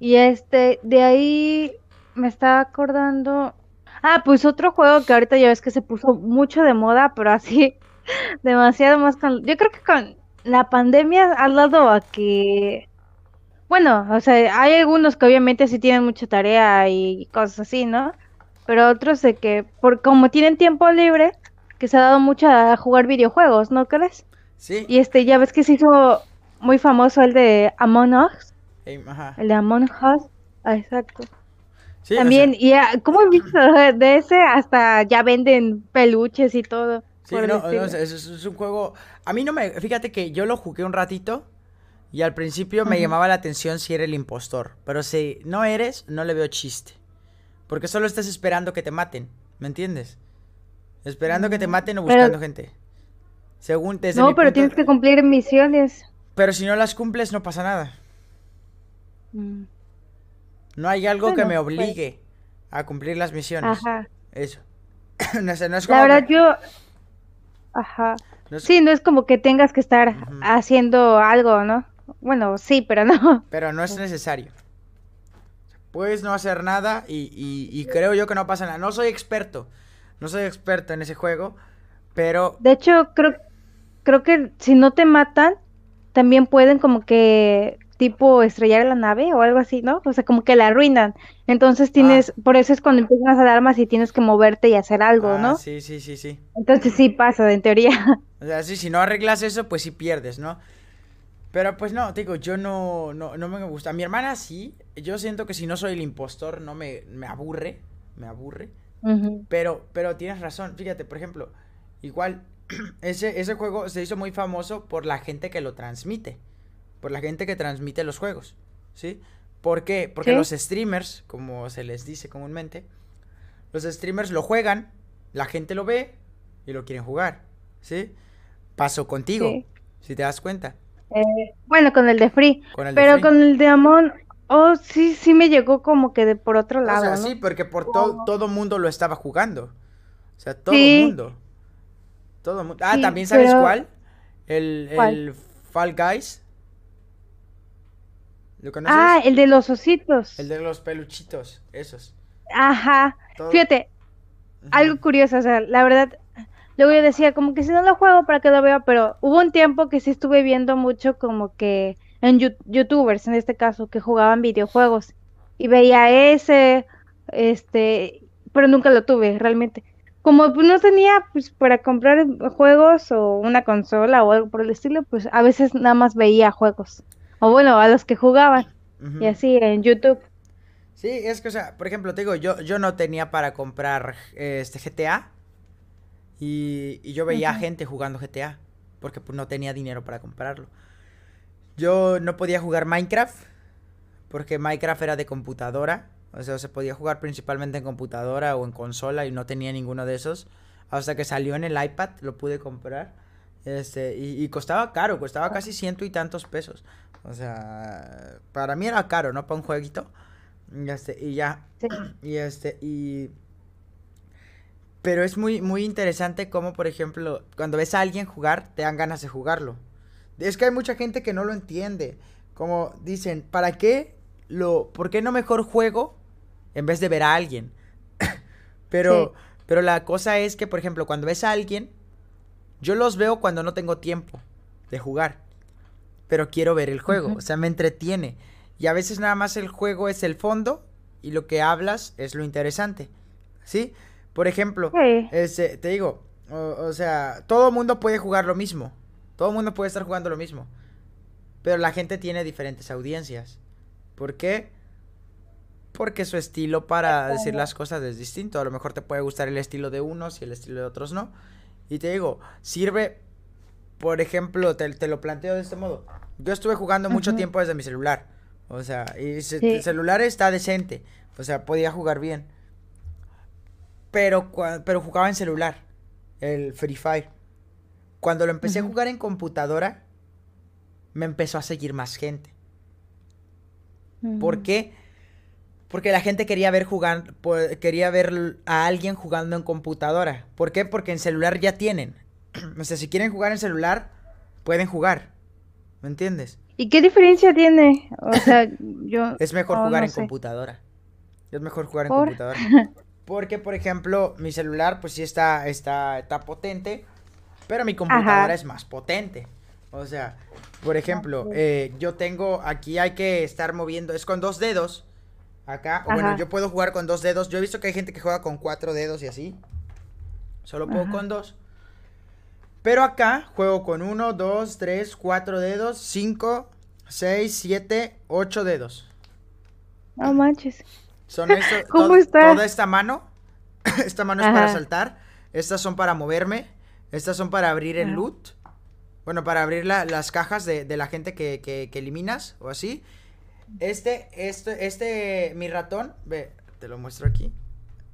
Y este, de ahí me estaba acordando. Ah, pues otro juego que ahorita ya ves que se puso mucho de moda, pero así demasiado más con. Yo creo que con la pandemia ha dado a que bueno, o sea, hay algunos que obviamente sí tienen mucha tarea y cosas así, ¿no? Pero otros de que, por como tienen tiempo libre, que se ha dado mucho a jugar videojuegos, ¿no crees? Sí. Y este, ya ves que se hizo muy famoso el de Among Us. ajá. El de Among Us. Ah, exacto. Sí, También, y ah, ¿cómo he visto de ese hasta ya venden peluches y todo? Sí, no, no es, es, un juego. A mí no me. Fíjate que yo lo jugué un ratito y al principio me llamaba la atención si era el impostor. Pero si no eres, no le veo chiste. Porque solo estás esperando que te maten. ¿Me entiendes? Esperando que te mm, maten o buscando gente. Según desde No, pero tienes que cumplir misiones. Pero si no las cumples, no pasa nada. Mm. No hay algo que me pues. obligue a cumplir las misiones. Ajá. Eso. no, no es como la verdad, yo. Ajá. Sí, no es como que tengas que estar haciendo algo, ¿no? Bueno, sí, pero no. Pero no es necesario. Puedes no hacer nada y, y, creo yo que no pasa nada. No soy experto. No soy experto en ese juego, pero... De hecho, creo, creo que si no te matan, también pueden como que tipo estrellar la nave o algo así, ¿no? O sea, como que la arruinan. Entonces tienes, ah. por eso es cuando empiezan las alarmas y tienes que moverte y hacer algo, ah, ¿no? Sí, sí, sí, sí. Entonces sí pasa, en teoría. O sea, sí, si no arreglas eso, pues sí pierdes, ¿no? Pero pues no, te digo, yo no, no, no me gusta. Mi hermana sí, yo siento que si no soy el impostor no me, me aburre, me aburre. Pero, pero tienes razón, fíjate, por ejemplo, igual ese, ese juego se hizo muy famoso por la gente que lo transmite, por la gente que transmite los juegos, ¿sí? ¿Por qué? Porque los streamers, como se les dice comúnmente, los streamers lo juegan, la gente lo ve y lo quieren jugar, ¿sí? Pasó contigo, si te das cuenta. Eh, bueno, con el de Free. pero con el de Amon, oh, sí, sí me llegó como que de por otro lado. O sea, sí, porque por todo todo mundo lo estaba jugando. O sea, todo el mundo. Todo mundo. Ah, también sabes cuál? El, el Fall Guys. ¿Lo conoces? Ah, el de los ositos. El de los peluchitos, esos. Ajá. Fíjate, algo curioso, o sea, la verdad, Luego yo decía, como que si no lo juego, ¿para qué lo veo? Pero hubo un tiempo que sí estuve viendo mucho como que en youtubers, en este caso, que jugaban videojuegos. Y veía ese, este, pero nunca lo tuve realmente. Como pues, no tenía pues para comprar juegos o una consola o algo por el estilo, pues a veces nada más veía juegos. O bueno, a los que jugaban. Y así en YouTube. Sí, es que, o sea, por ejemplo, te digo, yo, yo no tenía para comprar este GTA y, yo veía gente jugando GTA, porque pues, no tenía dinero para comprarlo. Yo no podía jugar Minecraft, porque Minecraft era de computadora. O sea, se podía jugar principalmente en computadora o en consola y no tenía ninguno de esos. Hasta que salió en el iPad, lo pude comprar. Este, y, costaba caro, costaba casi ciento y tantos pesos. O sea, para mí era caro, ¿no? Para un jueguito. Y este, y ya. Y este, y pero es muy, muy interesante cómo, por ejemplo, cuando ves a alguien jugar, te dan ganas de jugarlo. Es que hay mucha gente que no lo entiende. Como dicen, ¿para qué lo. ¿Por qué no mejor juego en vez de ver a alguien? pero, pero la cosa es que, por ejemplo, cuando ves a alguien, yo los veo cuando no tengo tiempo de jugar. Pero quiero ver el juego. O sea, me entretiene. Y a veces nada más el juego es el fondo y lo que hablas es lo interesante. ¿Sí? Por ejemplo, este, te digo, o, sea, todo mundo puede jugar lo mismo. Todo el mundo puede estar jugando lo mismo. Pero la gente tiene diferentes audiencias. ¿Por qué? porque su estilo para decir las cosas es distinto. A lo mejor te puede gustar el estilo de unos y el estilo de otros no. Y te digo, sirve, por ejemplo, te, lo planteo de este modo. Yo estuve jugando mucho tiempo desde mi celular. O sea, y el celular está decente. O sea, podía jugar bien. Pero, pero jugaba en celular, el Free Fire. Cuando lo empecé a jugar en computadora, me empezó a seguir más gente. ¿Por qué? Porque la gente quería ver jugar, quería ver a alguien jugando en computadora. ¿Por qué? Porque en celular ya tienen. o sea, si quieren jugar en celular, pueden jugar. ¿Me entiendes? ¿Y qué diferencia tiene? O sea, yo... Es mejor jugar en computadora. Es mejor jugar en computadora. Porque, por ejemplo, mi celular, pues sí está, está, está potente, pero mi computadora es más potente. O sea, por ejemplo, eh, yo tengo, aquí hay que estar moviendo, es con dos dedos Acá, bueno, yo puedo jugar con dos dedos. Yo he visto que hay gente que juega con cuatro dedos y así. Solo puedo con dos. Pero acá juego con uno, dos, tres, cuatro dedos, cinco, seis, siete, ocho dedos. No manches. Son ¿Cómo está? Toda esta mano. esta mano es para saltar. Estas son para moverme. Estas son para abrir el loot. Bueno, para abrir las cajas de, la gente que, que, que eliminas o así. Este, este, este, mi ratón, ve, te lo muestro aquí.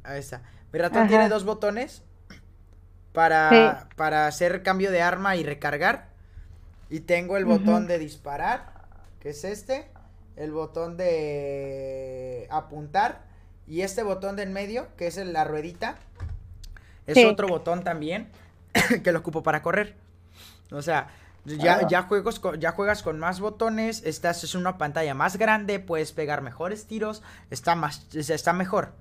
Ahí está. Mi ratón tiene dos botones para, para hacer cambio de arma y recargar. Y tengo el botón de disparar, que es este. El botón de apuntar. Y este botón de en medio, que es la ruedita. Es otro botón también que lo ocupo para correr. O sea, ya, ya, juegos ya juegas con más botones, estás es una pantalla más grande, puedes pegar mejores tiros, está más está mejor.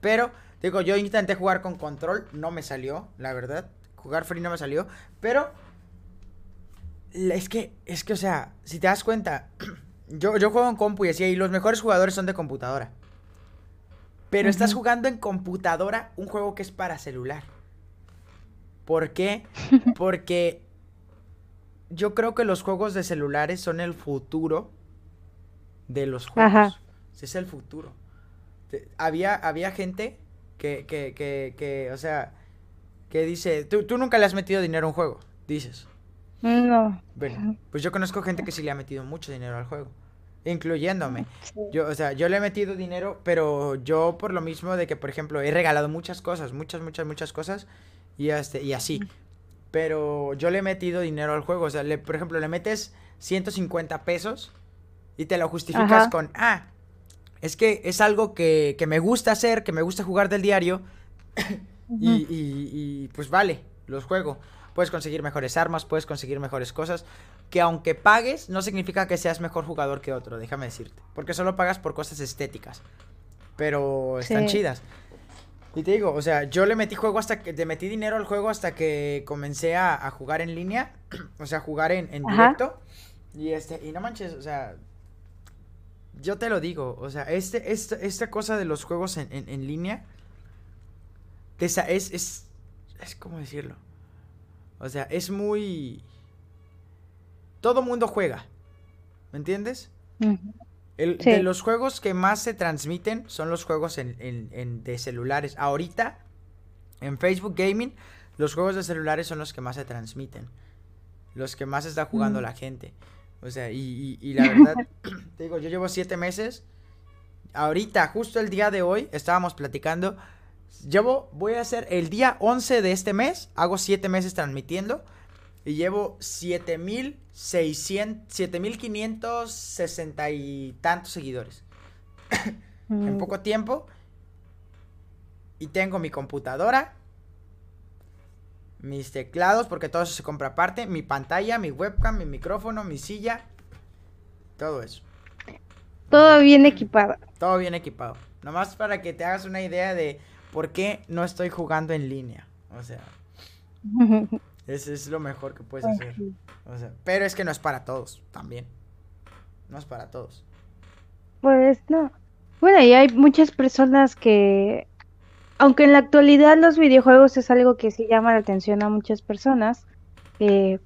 Pero digo, yo intenté jugar con control, no me salió, la verdad. Jugar free no me salió, pero es que es que o sea, si te das cuenta, yo, yo juego en compu y así y los mejores jugadores son de computadora. Pero estás jugando en computadora un juego que es para celular. ¿Por qué? Porque yo creo que los juegos de celulares son el futuro de los juegos. Ajá. Es el futuro. Había, había gente que, que, que, que, o sea, que dice, ¿tú, tú nunca le has metido dinero a un juego, dices. No. Bueno, pues yo conozco gente que sí le ha metido mucho dinero al juego, incluyéndome. Yo, o sea, yo le he metido dinero, pero yo por lo mismo de que, por ejemplo, he regalado muchas cosas, muchas, muchas, muchas cosas, y, este, y así pero yo le he metido dinero al juego. O sea, le, por ejemplo, le metes 150 pesos y te lo justificas con, ah, es que es algo que, que, me gusta hacer, que me gusta jugar del diario y, y, pues vale, los juego. Puedes conseguir mejores armas, puedes conseguir mejores cosas, que aunque pagues, no significa que seas mejor jugador que otro, déjame decirte. Porque solo pagas por cosas estéticas. Pero están chidas. Y te digo, o sea, yo le metí juego hasta que, te metí dinero al juego hasta que comencé a, jugar en línea, o sea, jugar en, directo. Y este, y no manches, o sea, yo te lo digo, o sea, este, este esta cosa de los juegos en, en, línea, esa es, es, es, ¿cómo decirlo? O sea, es muy... Todo mundo juega, ¿me entiendes? De los juegos que más se transmiten son los juegos en, de celulares. Ahorita, en Facebook Gaming, los juegos de celulares son los que más se transmiten. Los que más está jugando mm. la gente. O sea, y, la verdad, te digo, yo llevo siete meses. Ahorita, justo el día de hoy, estábamos platicando. Llevo, voy a hacer el día 11 de este mes, hago siete meses transmitiendo. Y llevo 7600, 7560 y tantos seguidores. en mm. poco tiempo. Y tengo mi computadora, mis teclados, porque todo eso se compra aparte, mi pantalla, mi webcam, mi micrófono, mi silla, todo eso. Todo bien equipado. Todo bien equipado. Nomás para que te hagas una idea de por qué no estoy jugando en línea. O sea. Ese es lo mejor que puedes hacer. pero es que no es para todos también. No es para todos. Pues no. Bueno, y hay muchas personas que, aunque en la actualidad los videojuegos es algo que sí llama la atención a muchas personas, eh,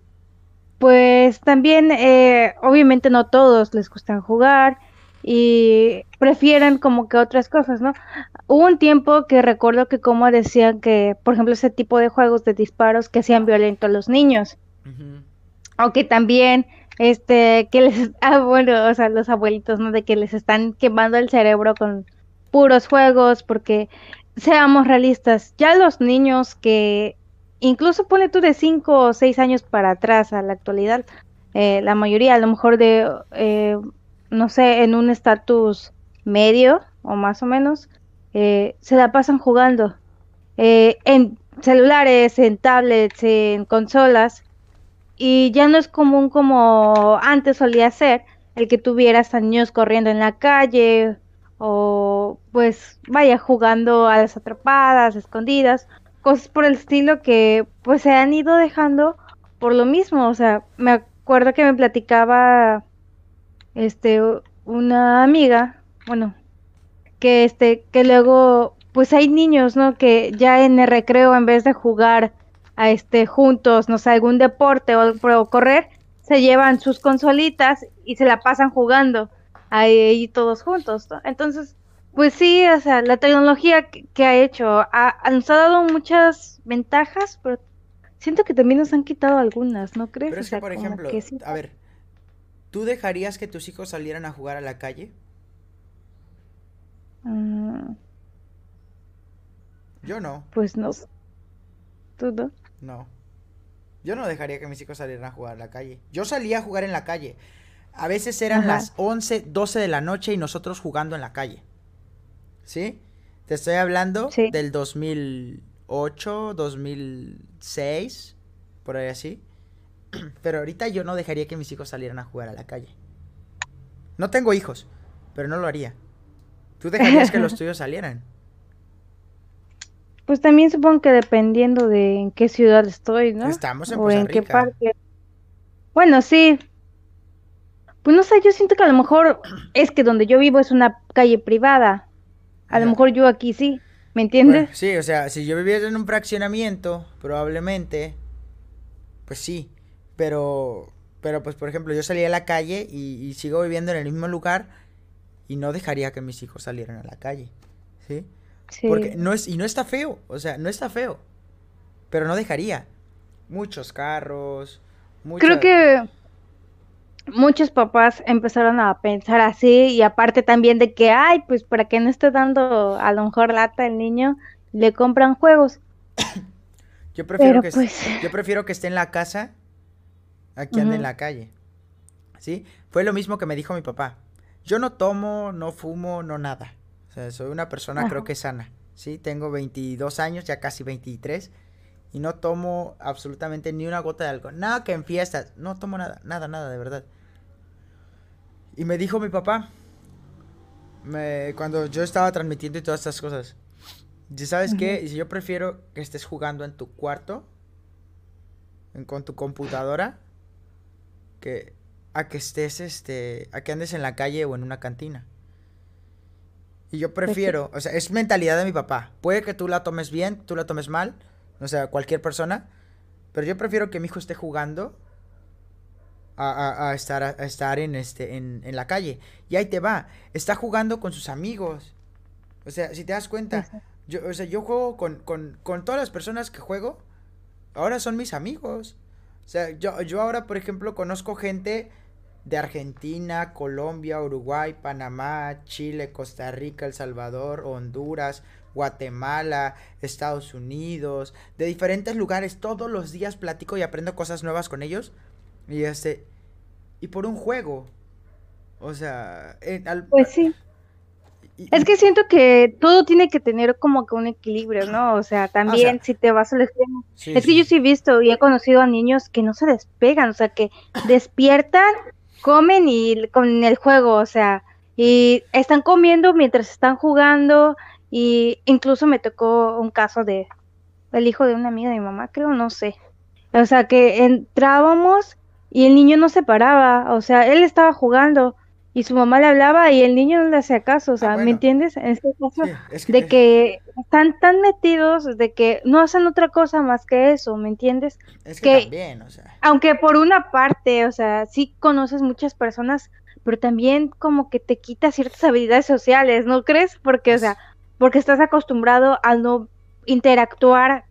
pues también, eh, obviamente no todos les gustan jugar y prefieren como que otras cosas, ¿no? Hubo un tiempo que recuerdo que como decían que, por ejemplo, ese tipo de juegos de disparos que hacían violento a los niños. O que también, este, que les, ah, bueno, o sea, los abuelitos, ¿no? De que les están quemando el cerebro con puros juegos, porque seamos realistas, ya los niños que incluso pone tú de 5 o 6 años para atrás a la actualidad, eh, la mayoría a lo mejor de eh, no sé, en un estatus medio o más o menos, eh, se la pasan jugando eh, en celulares, en tablets, en consolas, y ya no es común como antes solía ser el que tuvieras a niños corriendo en la calle o pues vaya jugando a las atrapadas, escondidas, cosas por el estilo que pues se han ido dejando por lo mismo, o sea, me acuerdo que me platicaba este, una amiga, bueno, que este, que luego, pues hay niños, ¿no? Que ya en el recreo, en vez de jugar a este juntos, no sé, algún deporte o, correr, se llevan sus consolitas y se la pasan jugando ahí, todos juntos, ¿no? Entonces, pues sí, o sea, la tecnología que, ha hecho ha, nos ha dado muchas ventajas, pero siento que también nos han quitado algunas, ¿no crees? Pero es que, por ejemplo, a ver, ¿Tú dejarías que tus hijos salieran a jugar a la calle? Mm. Yo no. Pues no. ¿Tú no? No. Yo no dejaría que mis hijos salieran a jugar a la calle. Yo salía a jugar en la calle. A veces eran las 11, 12 de la noche y nosotros jugando en la calle. ¿Sí? Te estoy hablando del 2008, 2006, por ahí así. Pero ahorita yo no dejaría que mis hijos salieran a jugar a la calle. No tengo hijos, pero no lo haría. ¿Tú dejarías que los tuyos salieran? Pues también supongo que dependiendo de en qué ciudad estoy, ¿no? Estamos en o en qué parque. Bueno, sí. Pues no sé, yo siento que a lo mejor es que donde yo vivo es una calle privada. A lo mejor yo aquí sí, ¿me entiendes? sí, o sea, si yo viviera en un fraccionamiento, probablemente, pues sí. Pero, pero pues por ejemplo, yo salí a la calle y, sigo viviendo en el mismo lugar y no dejaría que mis hijos salieran a la calle, ¿sí? Sí. Porque no es, y no está feo, o sea, no está feo, pero no dejaría. Muchos carros, Creo que muchos papás empezaron a pensar así y aparte también de que, ay, pues para que no esté dando a lo mejor lata el niño, le compran juegos. yo prefiero, que, pues yo prefiero que esté en la casa aquí anda en la calle. ¿Sí? Fue lo mismo que me dijo mi papá. Yo no tomo, no fumo, no nada. O sea, soy una persona creo que sana. ¿Sí? Tengo 22 años, ya casi 23. Y no tomo absolutamente ni una gota de alcohol. Nada que en fiestas. No tomo nada, nada, nada, de verdad. Y me dijo mi papá, me, cuando yo estaba transmitiendo y todas estas cosas, ¿sabes qué? Si yo prefiero que estés jugando en tu cuarto, con tu computadora, que a que estés, este, a que andes en la calle o en una cantina. Y yo pues prefiero, o sea, es mentalidad de mi papá. Puede que tú la tomes bien, tú la tomes mal, o sea, cualquier persona, pero yo prefiero que mi hijo esté jugando a, a, estar, a estar en, este, en, en, la calle. Y ahí te va, está jugando con sus amigos. O sea, si te das cuenta, yo, o sea, yo juego con, con, con todas las personas que juego, ahora son mis amigos. O sea, yo, yo ahora, por ejemplo, conozco gente de Argentina, Colombia, Uruguay, Panamá, Chile, Costa Rica, El Salvador, Honduras, Guatemala, Estados Unidos, de diferentes lugares. Todos los días platico y aprendo cosas nuevas con ellos. Y este. Y por un juego. O sea. pues sí. Es que siento que todo tiene que tener como que un equilibrio, ¿no? O sea, también si te vas al extremo. es que yo sí he visto y he conocido a niños que no se despegan, o sea, que despiertan, comen y con el juego, o sea, y están comiendo mientras están jugando y incluso me tocó un caso de el hijo de una amiga de mi mamá, creo, no sé. O sea, que entrábamos y el niño no se paraba, o sea, él estaba jugando y su mamá le hablaba y el niño no le hacía caso, o Ah, sea, ¿me entiendes? En este caso, Sí, es que, de que están tan metidos de que no hacen otra cosa más que eso, ¿me entiendes? es que que- también, o sea. Aunque por una parte, o sea, sí conoces muchas personas, pero también como que te quita ciertas habilidades sociales, ¿no crees? Porque, o sea, porque estás acostumbrado a no interactuar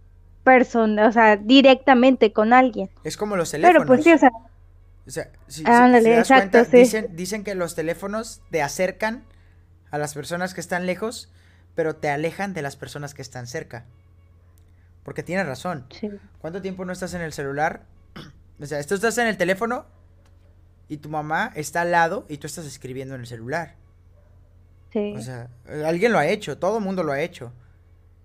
persona, o sea, directamente con alguien. Es como los teléfonos. Pero pues sí, o sea, O sea, si, si- Ándale, si te das exacto, cuenta, sí. dicen, dicen que los teléfonos te acercan a las personas que están lejos, pero te alejan de las personas que están cerca. Porque tienes razón. sí. ¿Cuánto tiempo no estás en el celular? O sea, tú estás en el teléfono y tu mamá está al lado y tú estás escribiendo en el celular. Sí. O sea, eh, alguien lo ha hecho, todo el mundo lo ha hecho.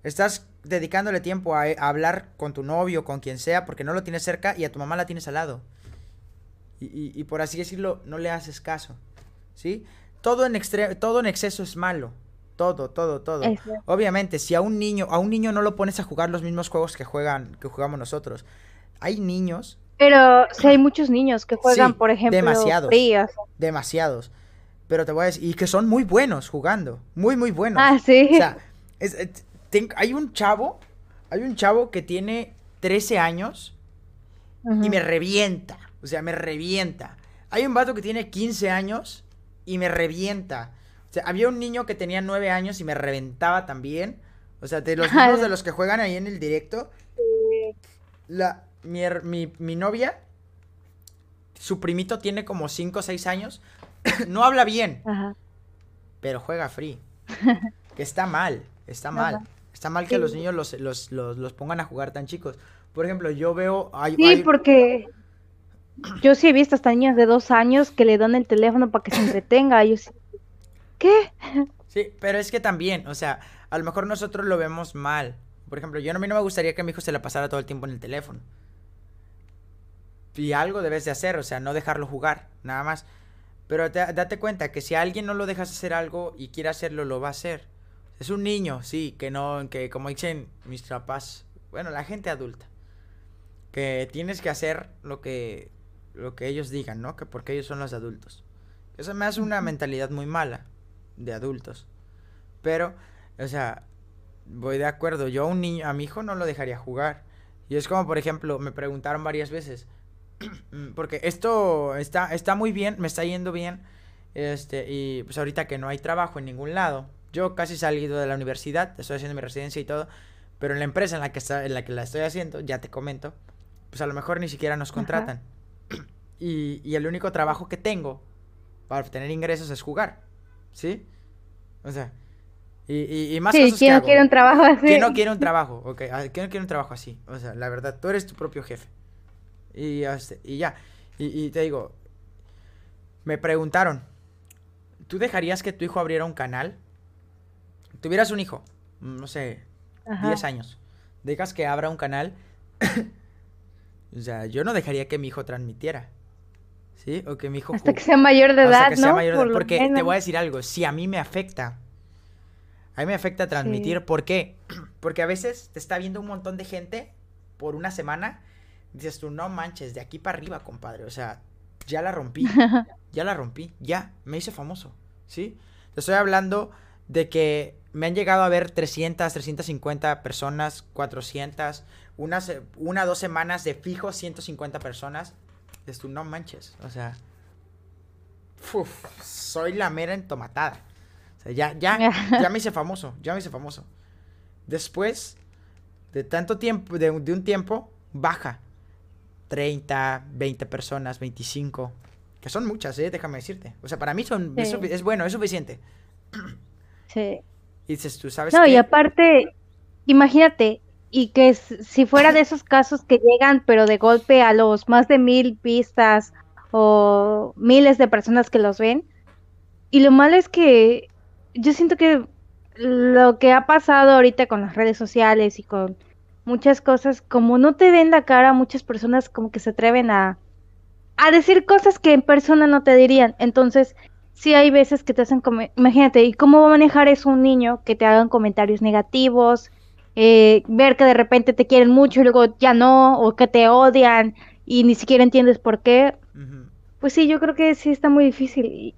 Estás dedicándole tiempo a, a hablar con tu novio, con quien sea, porque no lo tienes cerca y a tu mamá la tienes al lado. Y, y- y por así decirlo, no le haces caso. ¿Sí? Todo en, extre- todo en exceso es malo. Todo, todo, todo. Eso. Obviamente, si a un niño, a un niño no lo pones a jugar los mismos juegos que juegan, que jugamos nosotros. Hay niños, Pero sí hay muchos niños que juegan, Sí, por ejemplo, demasiados. Demasiados. Pero te voy a decir, y que son muy buenos jugando. Muy, muy buenos. Ah, sí. O sea, es- ten- hay un chavo, hay un chavo que tiene 13 años y me revienta. O sea, me revienta. Hay un vato que tiene 15 años y me revienta. O sea, había un niño que tenía 9 años y me reventaba también. O sea, de los mismos de los que juegan ahí en el directo. La, mi, mi, mi novia, su primito tiene como 5 o 6 años. no habla bien, Ajá. pero juega free. que está mal, está mal. Ajá. Está mal que Sí. los niños los, los, los, los pongan a jugar tan chicos. Por ejemplo, yo veo... Hay, Sí, hay- porque yo sí he visto hasta niños de dos años que le dan el teléfono para que se entretenga. Yo sí, ¿qué? Sí, pero es que también, o sea, a lo mejor nosotros lo vemos mal. Por ejemplo, yo a mí no me gustaría que mi hijo se la pasara todo el tiempo en el teléfono. Y algo debes de hacer, o sea, no dejarlo jugar, nada más. Pero te- date cuenta que si alguien no lo dejas hacer algo y quiere hacerlo, lo va a hacer. Es un niño, sí, que no, que como dicen mis papás, bueno, la gente adulta, que tienes que hacer lo que, lo que ellos digan, ¿no? Que porque ellos son los adultos. Eso me hace una mentalidad muy mala de adultos. Pero, o sea, voy de acuerdo. Yo a un niño, a mi hijo no lo dejaría jugar. Y es como, por ejemplo, me preguntaron varias veces. Porque esto está, está muy bien, me está yendo bien. Este, y pues ahorita que no hay trabajo en ningún lado. Yo casi he salido de la universidad, estoy haciendo mi residencia y todo. Pero en la empresa en la que está, en la que la estoy haciendo, ya te comento, pues a lo mejor ni siquiera nos Ajá. Y, y el único trabajo que tengo para obtener ingresos es jugar. ¿Sí? O sea, y, y, y más Sí, cosas que ¿quién no hago. quiere un trabajo así? ¿Quién no quiere un trabajo? Ok, ah, ¿quién no quiere un trabajo así? O sea, la verdad, tú eres tu propio jefe. Y, este, y ya. Y, y te digo, me preguntaron, ¿tú dejarías que tu hijo abriera un canal? Tuvieras un hijo, no sé, Ajá. 10 años. Dejas que abra un canal. o sea, yo no dejaría que mi hijo transmitiera. ¿Sí? O que mi hijo Hasta que sea mayor de hasta edad, que sea ¿no? mayor de- lo Porque te voy a decir algo, si a mí me afecta, a mí me afecta transmitir, Sí. ¿por qué? Porque a veces te está viendo un montón de gente por una semana, dices tú, no manches, de aquí para arriba, compadre, o sea, ya la rompí, ya la rompí, ya, me hice famoso, ¿sí? Te estoy hablando de que me han llegado a ver 300, 350 personas, 400, unas, una, dos semanas de fijo 150 personas, dices tú, no manches, o sea, uf, soy la mera entomatada. O sea, ya, ya, ya me hice famoso, ya me hice famoso. Después de tanto tiempo, de, un- de un tiempo, baja. 30, 20 personas, 25. Que son muchas, ¿eh? Déjame decirte. O sea, para mí son, es, Sí. es bueno, es suficiente. Sí. Y dices, tú sabes No, y aparte, imagínate, y que si fuera de esos casos que llegan, pero de golpe a los más de mil vistas o miles de personas que los ven, y lo malo es que yo siento que lo que ha pasado ahorita con las redes sociales y con muchas cosas, como no te ven la cara, muchas personas como que se atreven a, a decir cosas que en persona no te dirían. Entonces, sí hay veces que te hacen imagínate, ¿y cómo va a manejar eso un niño que te hagan comentarios negativos? Eh, ver que de repente te quieren mucho y luego ya no, o que te odian y ni siquiera entiendes por qué. Pues sí, yo creo que sí está muy difícil. Y,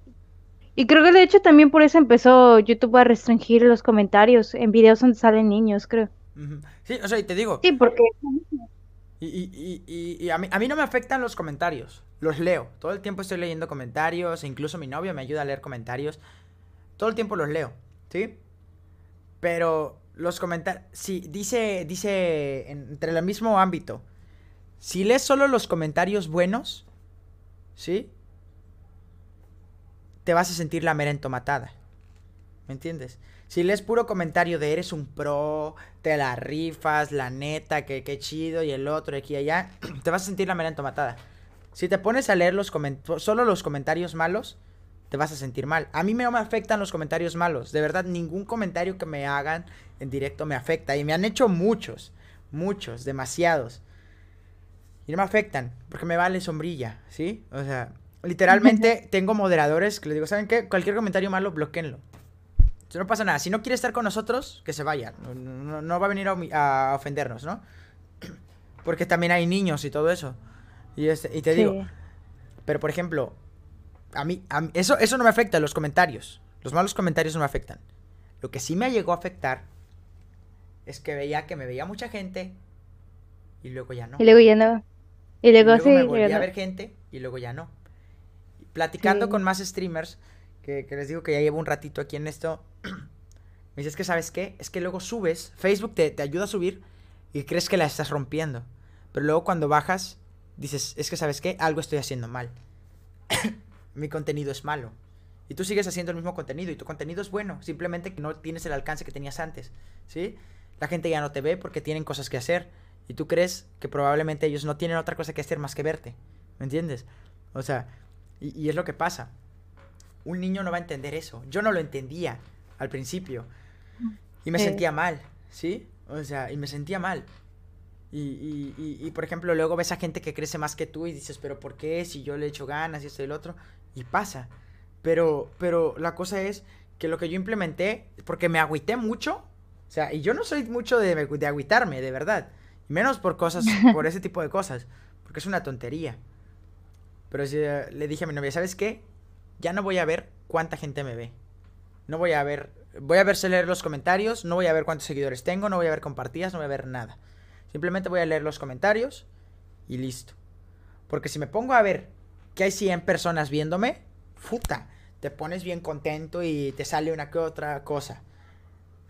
Y creo que de hecho también por eso empezó YouTube a restringir los comentarios en videos donde salen niños, creo. Sí, o sea, y te digo. Sí, porque... Y, y, y, y a, mí, a mí no me afectan los comentarios, los leo. Todo el tiempo estoy leyendo comentarios, e incluso mi novio me ayuda a leer comentarios. Todo el tiempo los leo, ¿sí? Pero los comentarios, sí, dice, dice, entre el mismo ámbito, si lees solo los comentarios buenos, ¿sí? te vas a sentir la mera entomatada. ¿Me entiendes? Si lees puro comentario de eres un pro, te la rifas, la neta, que, qué chido, y el otro, aquí y allá, te vas a sentir la mera entomatada. Si te pones a leer los solo los comentarios malos, te vas a sentir mal. A mí no me afectan los comentarios malos. De verdad, ningún comentario que me hagan en directo me afecta. Y me han hecho muchos, muchos, demasiados. Y no me afectan, porque me vale sombrilla, ¿sí? O sea, Literalmente tengo moderadores que les digo, ¿saben qué? Cualquier comentario malo, bloqueenlo. No pasa nada. Si no quiere estar con nosotros, que se vaya. No, va a venir a, ofendernos, ¿no? Porque también hay niños y todo eso. Y, este, y te digo, pero por ejemplo, a mí, eso, eso no me afecta, los comentarios. Los malos comentarios no me afectan. Lo que sí me llegó a afectar es que veía que me veía mucha gente y luego ya no. Y luego ya no. Y luego, sí, me volví a ver gente y luego ya no platicando con más streamers, que, les digo que ya llevo un ratito aquí en esto, me dices que, ¿sabes qué? Es que luego subes, Facebook te, te ayuda a subir y crees que la estás rompiendo. Pero luego cuando bajas, dices, es que, ¿sabes qué? Algo estoy haciendo mal. Mi contenido es malo. Y tú sigues haciendo el mismo contenido y tu contenido es bueno, simplemente que no tienes el alcance que tenías antes, ¿sí? La gente ya no te ve porque tienen cosas que hacer y tú crees que probablemente ellos no tienen otra cosa que hacer más que verte, ¿me entiendes? O sea, y, es lo que pasa. Un niño no va a entender eso. Yo no lo entendía al principio. Y me sentía mal, ¿sí? O sea, y me sentía mal. Y, y, y, por ejemplo, luego ves a gente que crece más que tú y dices, pero ¿por qué? Si yo le echo ganas y esto y el otro. Y pasa. Pero, pero la cosa es que lo que yo implementé, porque me agüité mucho, o sea, y yo no soy mucho de, de agüitarme, de verdad. Y menos por cosas, por ese tipo de cosas. Porque es una tontería. Pero eh, le dije a mi novia, ¿sabes qué? Ya no voy a ver cuánta gente me ve. No voy a ver, voy a verse leer los comentarios, no voy a ver cuántos seguidores tengo, no voy a ver compartidas, no voy a ver nada. Simplemente voy a leer los comentarios y listo. Porque si me pongo a ver que hay 100 personas viéndome, puta, te pones bien contento y te sale una que otra cosa.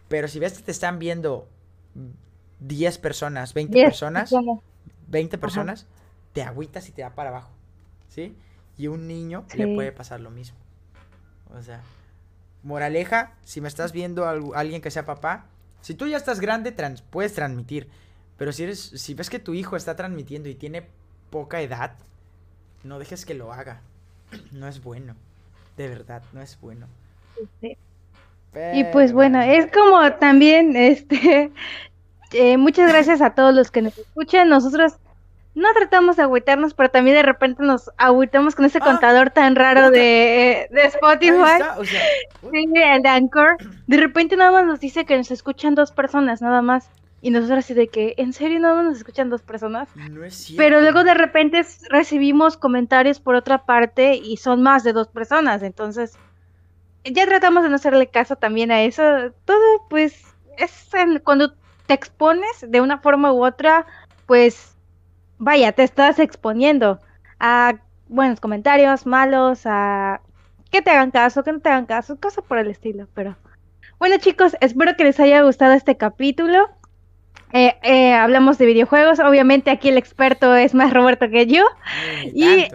Pero si ves que te están viendo 10 personas, 20 personas, 20 personas, te agüitas y te da para abajo. ¿sí? Y un niño le puede pasar lo mismo. O sea, moraleja, si me estás viendo a alguien que sea papá, si tú ya estás grande, trans puedes transmitir. Pero si, eres, si ves que tu hijo está transmitiendo y tiene poca edad, no dejes que lo haga. No es bueno. De verdad, no es bueno. Y pues bueno, es como también, este, eh, muchas gracias a todos los que nos escuchan. Nosotros no tratamos de agüitarnos, pero también de repente nos agüitamos con ese ah, contador tan raro de, de, Spotify. sí, el de Anchor. De repente nada más nos dice que nos escuchan dos personas, nada más. Y nosotros así de que, ¿en serio más nos escuchan dos personas? No es cierto. Pero luego de repente recibimos comentarios por otra parte y son más de dos personas. Entonces, ya tratamos de no hacerle caso también a eso. Todo, pues, es cuando te expones de una forma u otra, pues vaya, te estás exponiendo a buenos comentarios, malos, a que te hagan caso, que no te hagan caso, cosas por el estilo, pero... Bueno chicos, espero que les haya gustado este capítulo. Eh, eh, hablamos de videojuegos, obviamente aquí el experto es más Roberto que yo. y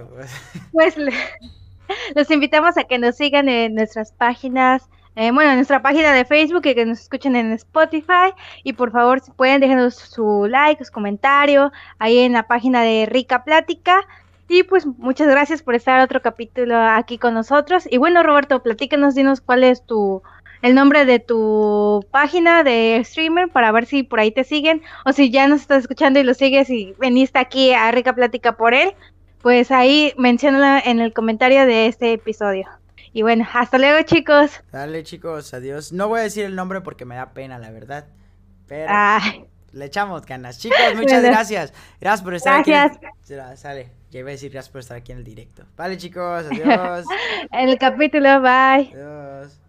pues los invitamos a que nos sigan en nuestras páginas eh, bueno, en nuestra página de Facebook y que nos escuchen en Spotify. Y por favor, si pueden, déjenos su like, su comentario ahí en la página de Rica Plática. Y pues muchas gracias por estar otro capítulo aquí con nosotros. Y bueno, Roberto, platícanos, dinos cuál es tu el nombre de tu página de streamer para ver si por ahí te siguen o si ya nos estás escuchando y lo sigues y veniste aquí a Rica Plática por él, pues ahí menciónala en el comentario de este episodio. Y bueno, hasta luego, chicos. Dale, chicos, adiós. No voy a decir el nombre porque me da pena, la verdad. Pero le echamos ganas. Chicos, muchas gracias. Gracias por estar aquí. Gracias. Sale. que iba a decir gracias por estar aquí en el directo. Vale, chicos, adiós. el capítulo, bye. Adiós.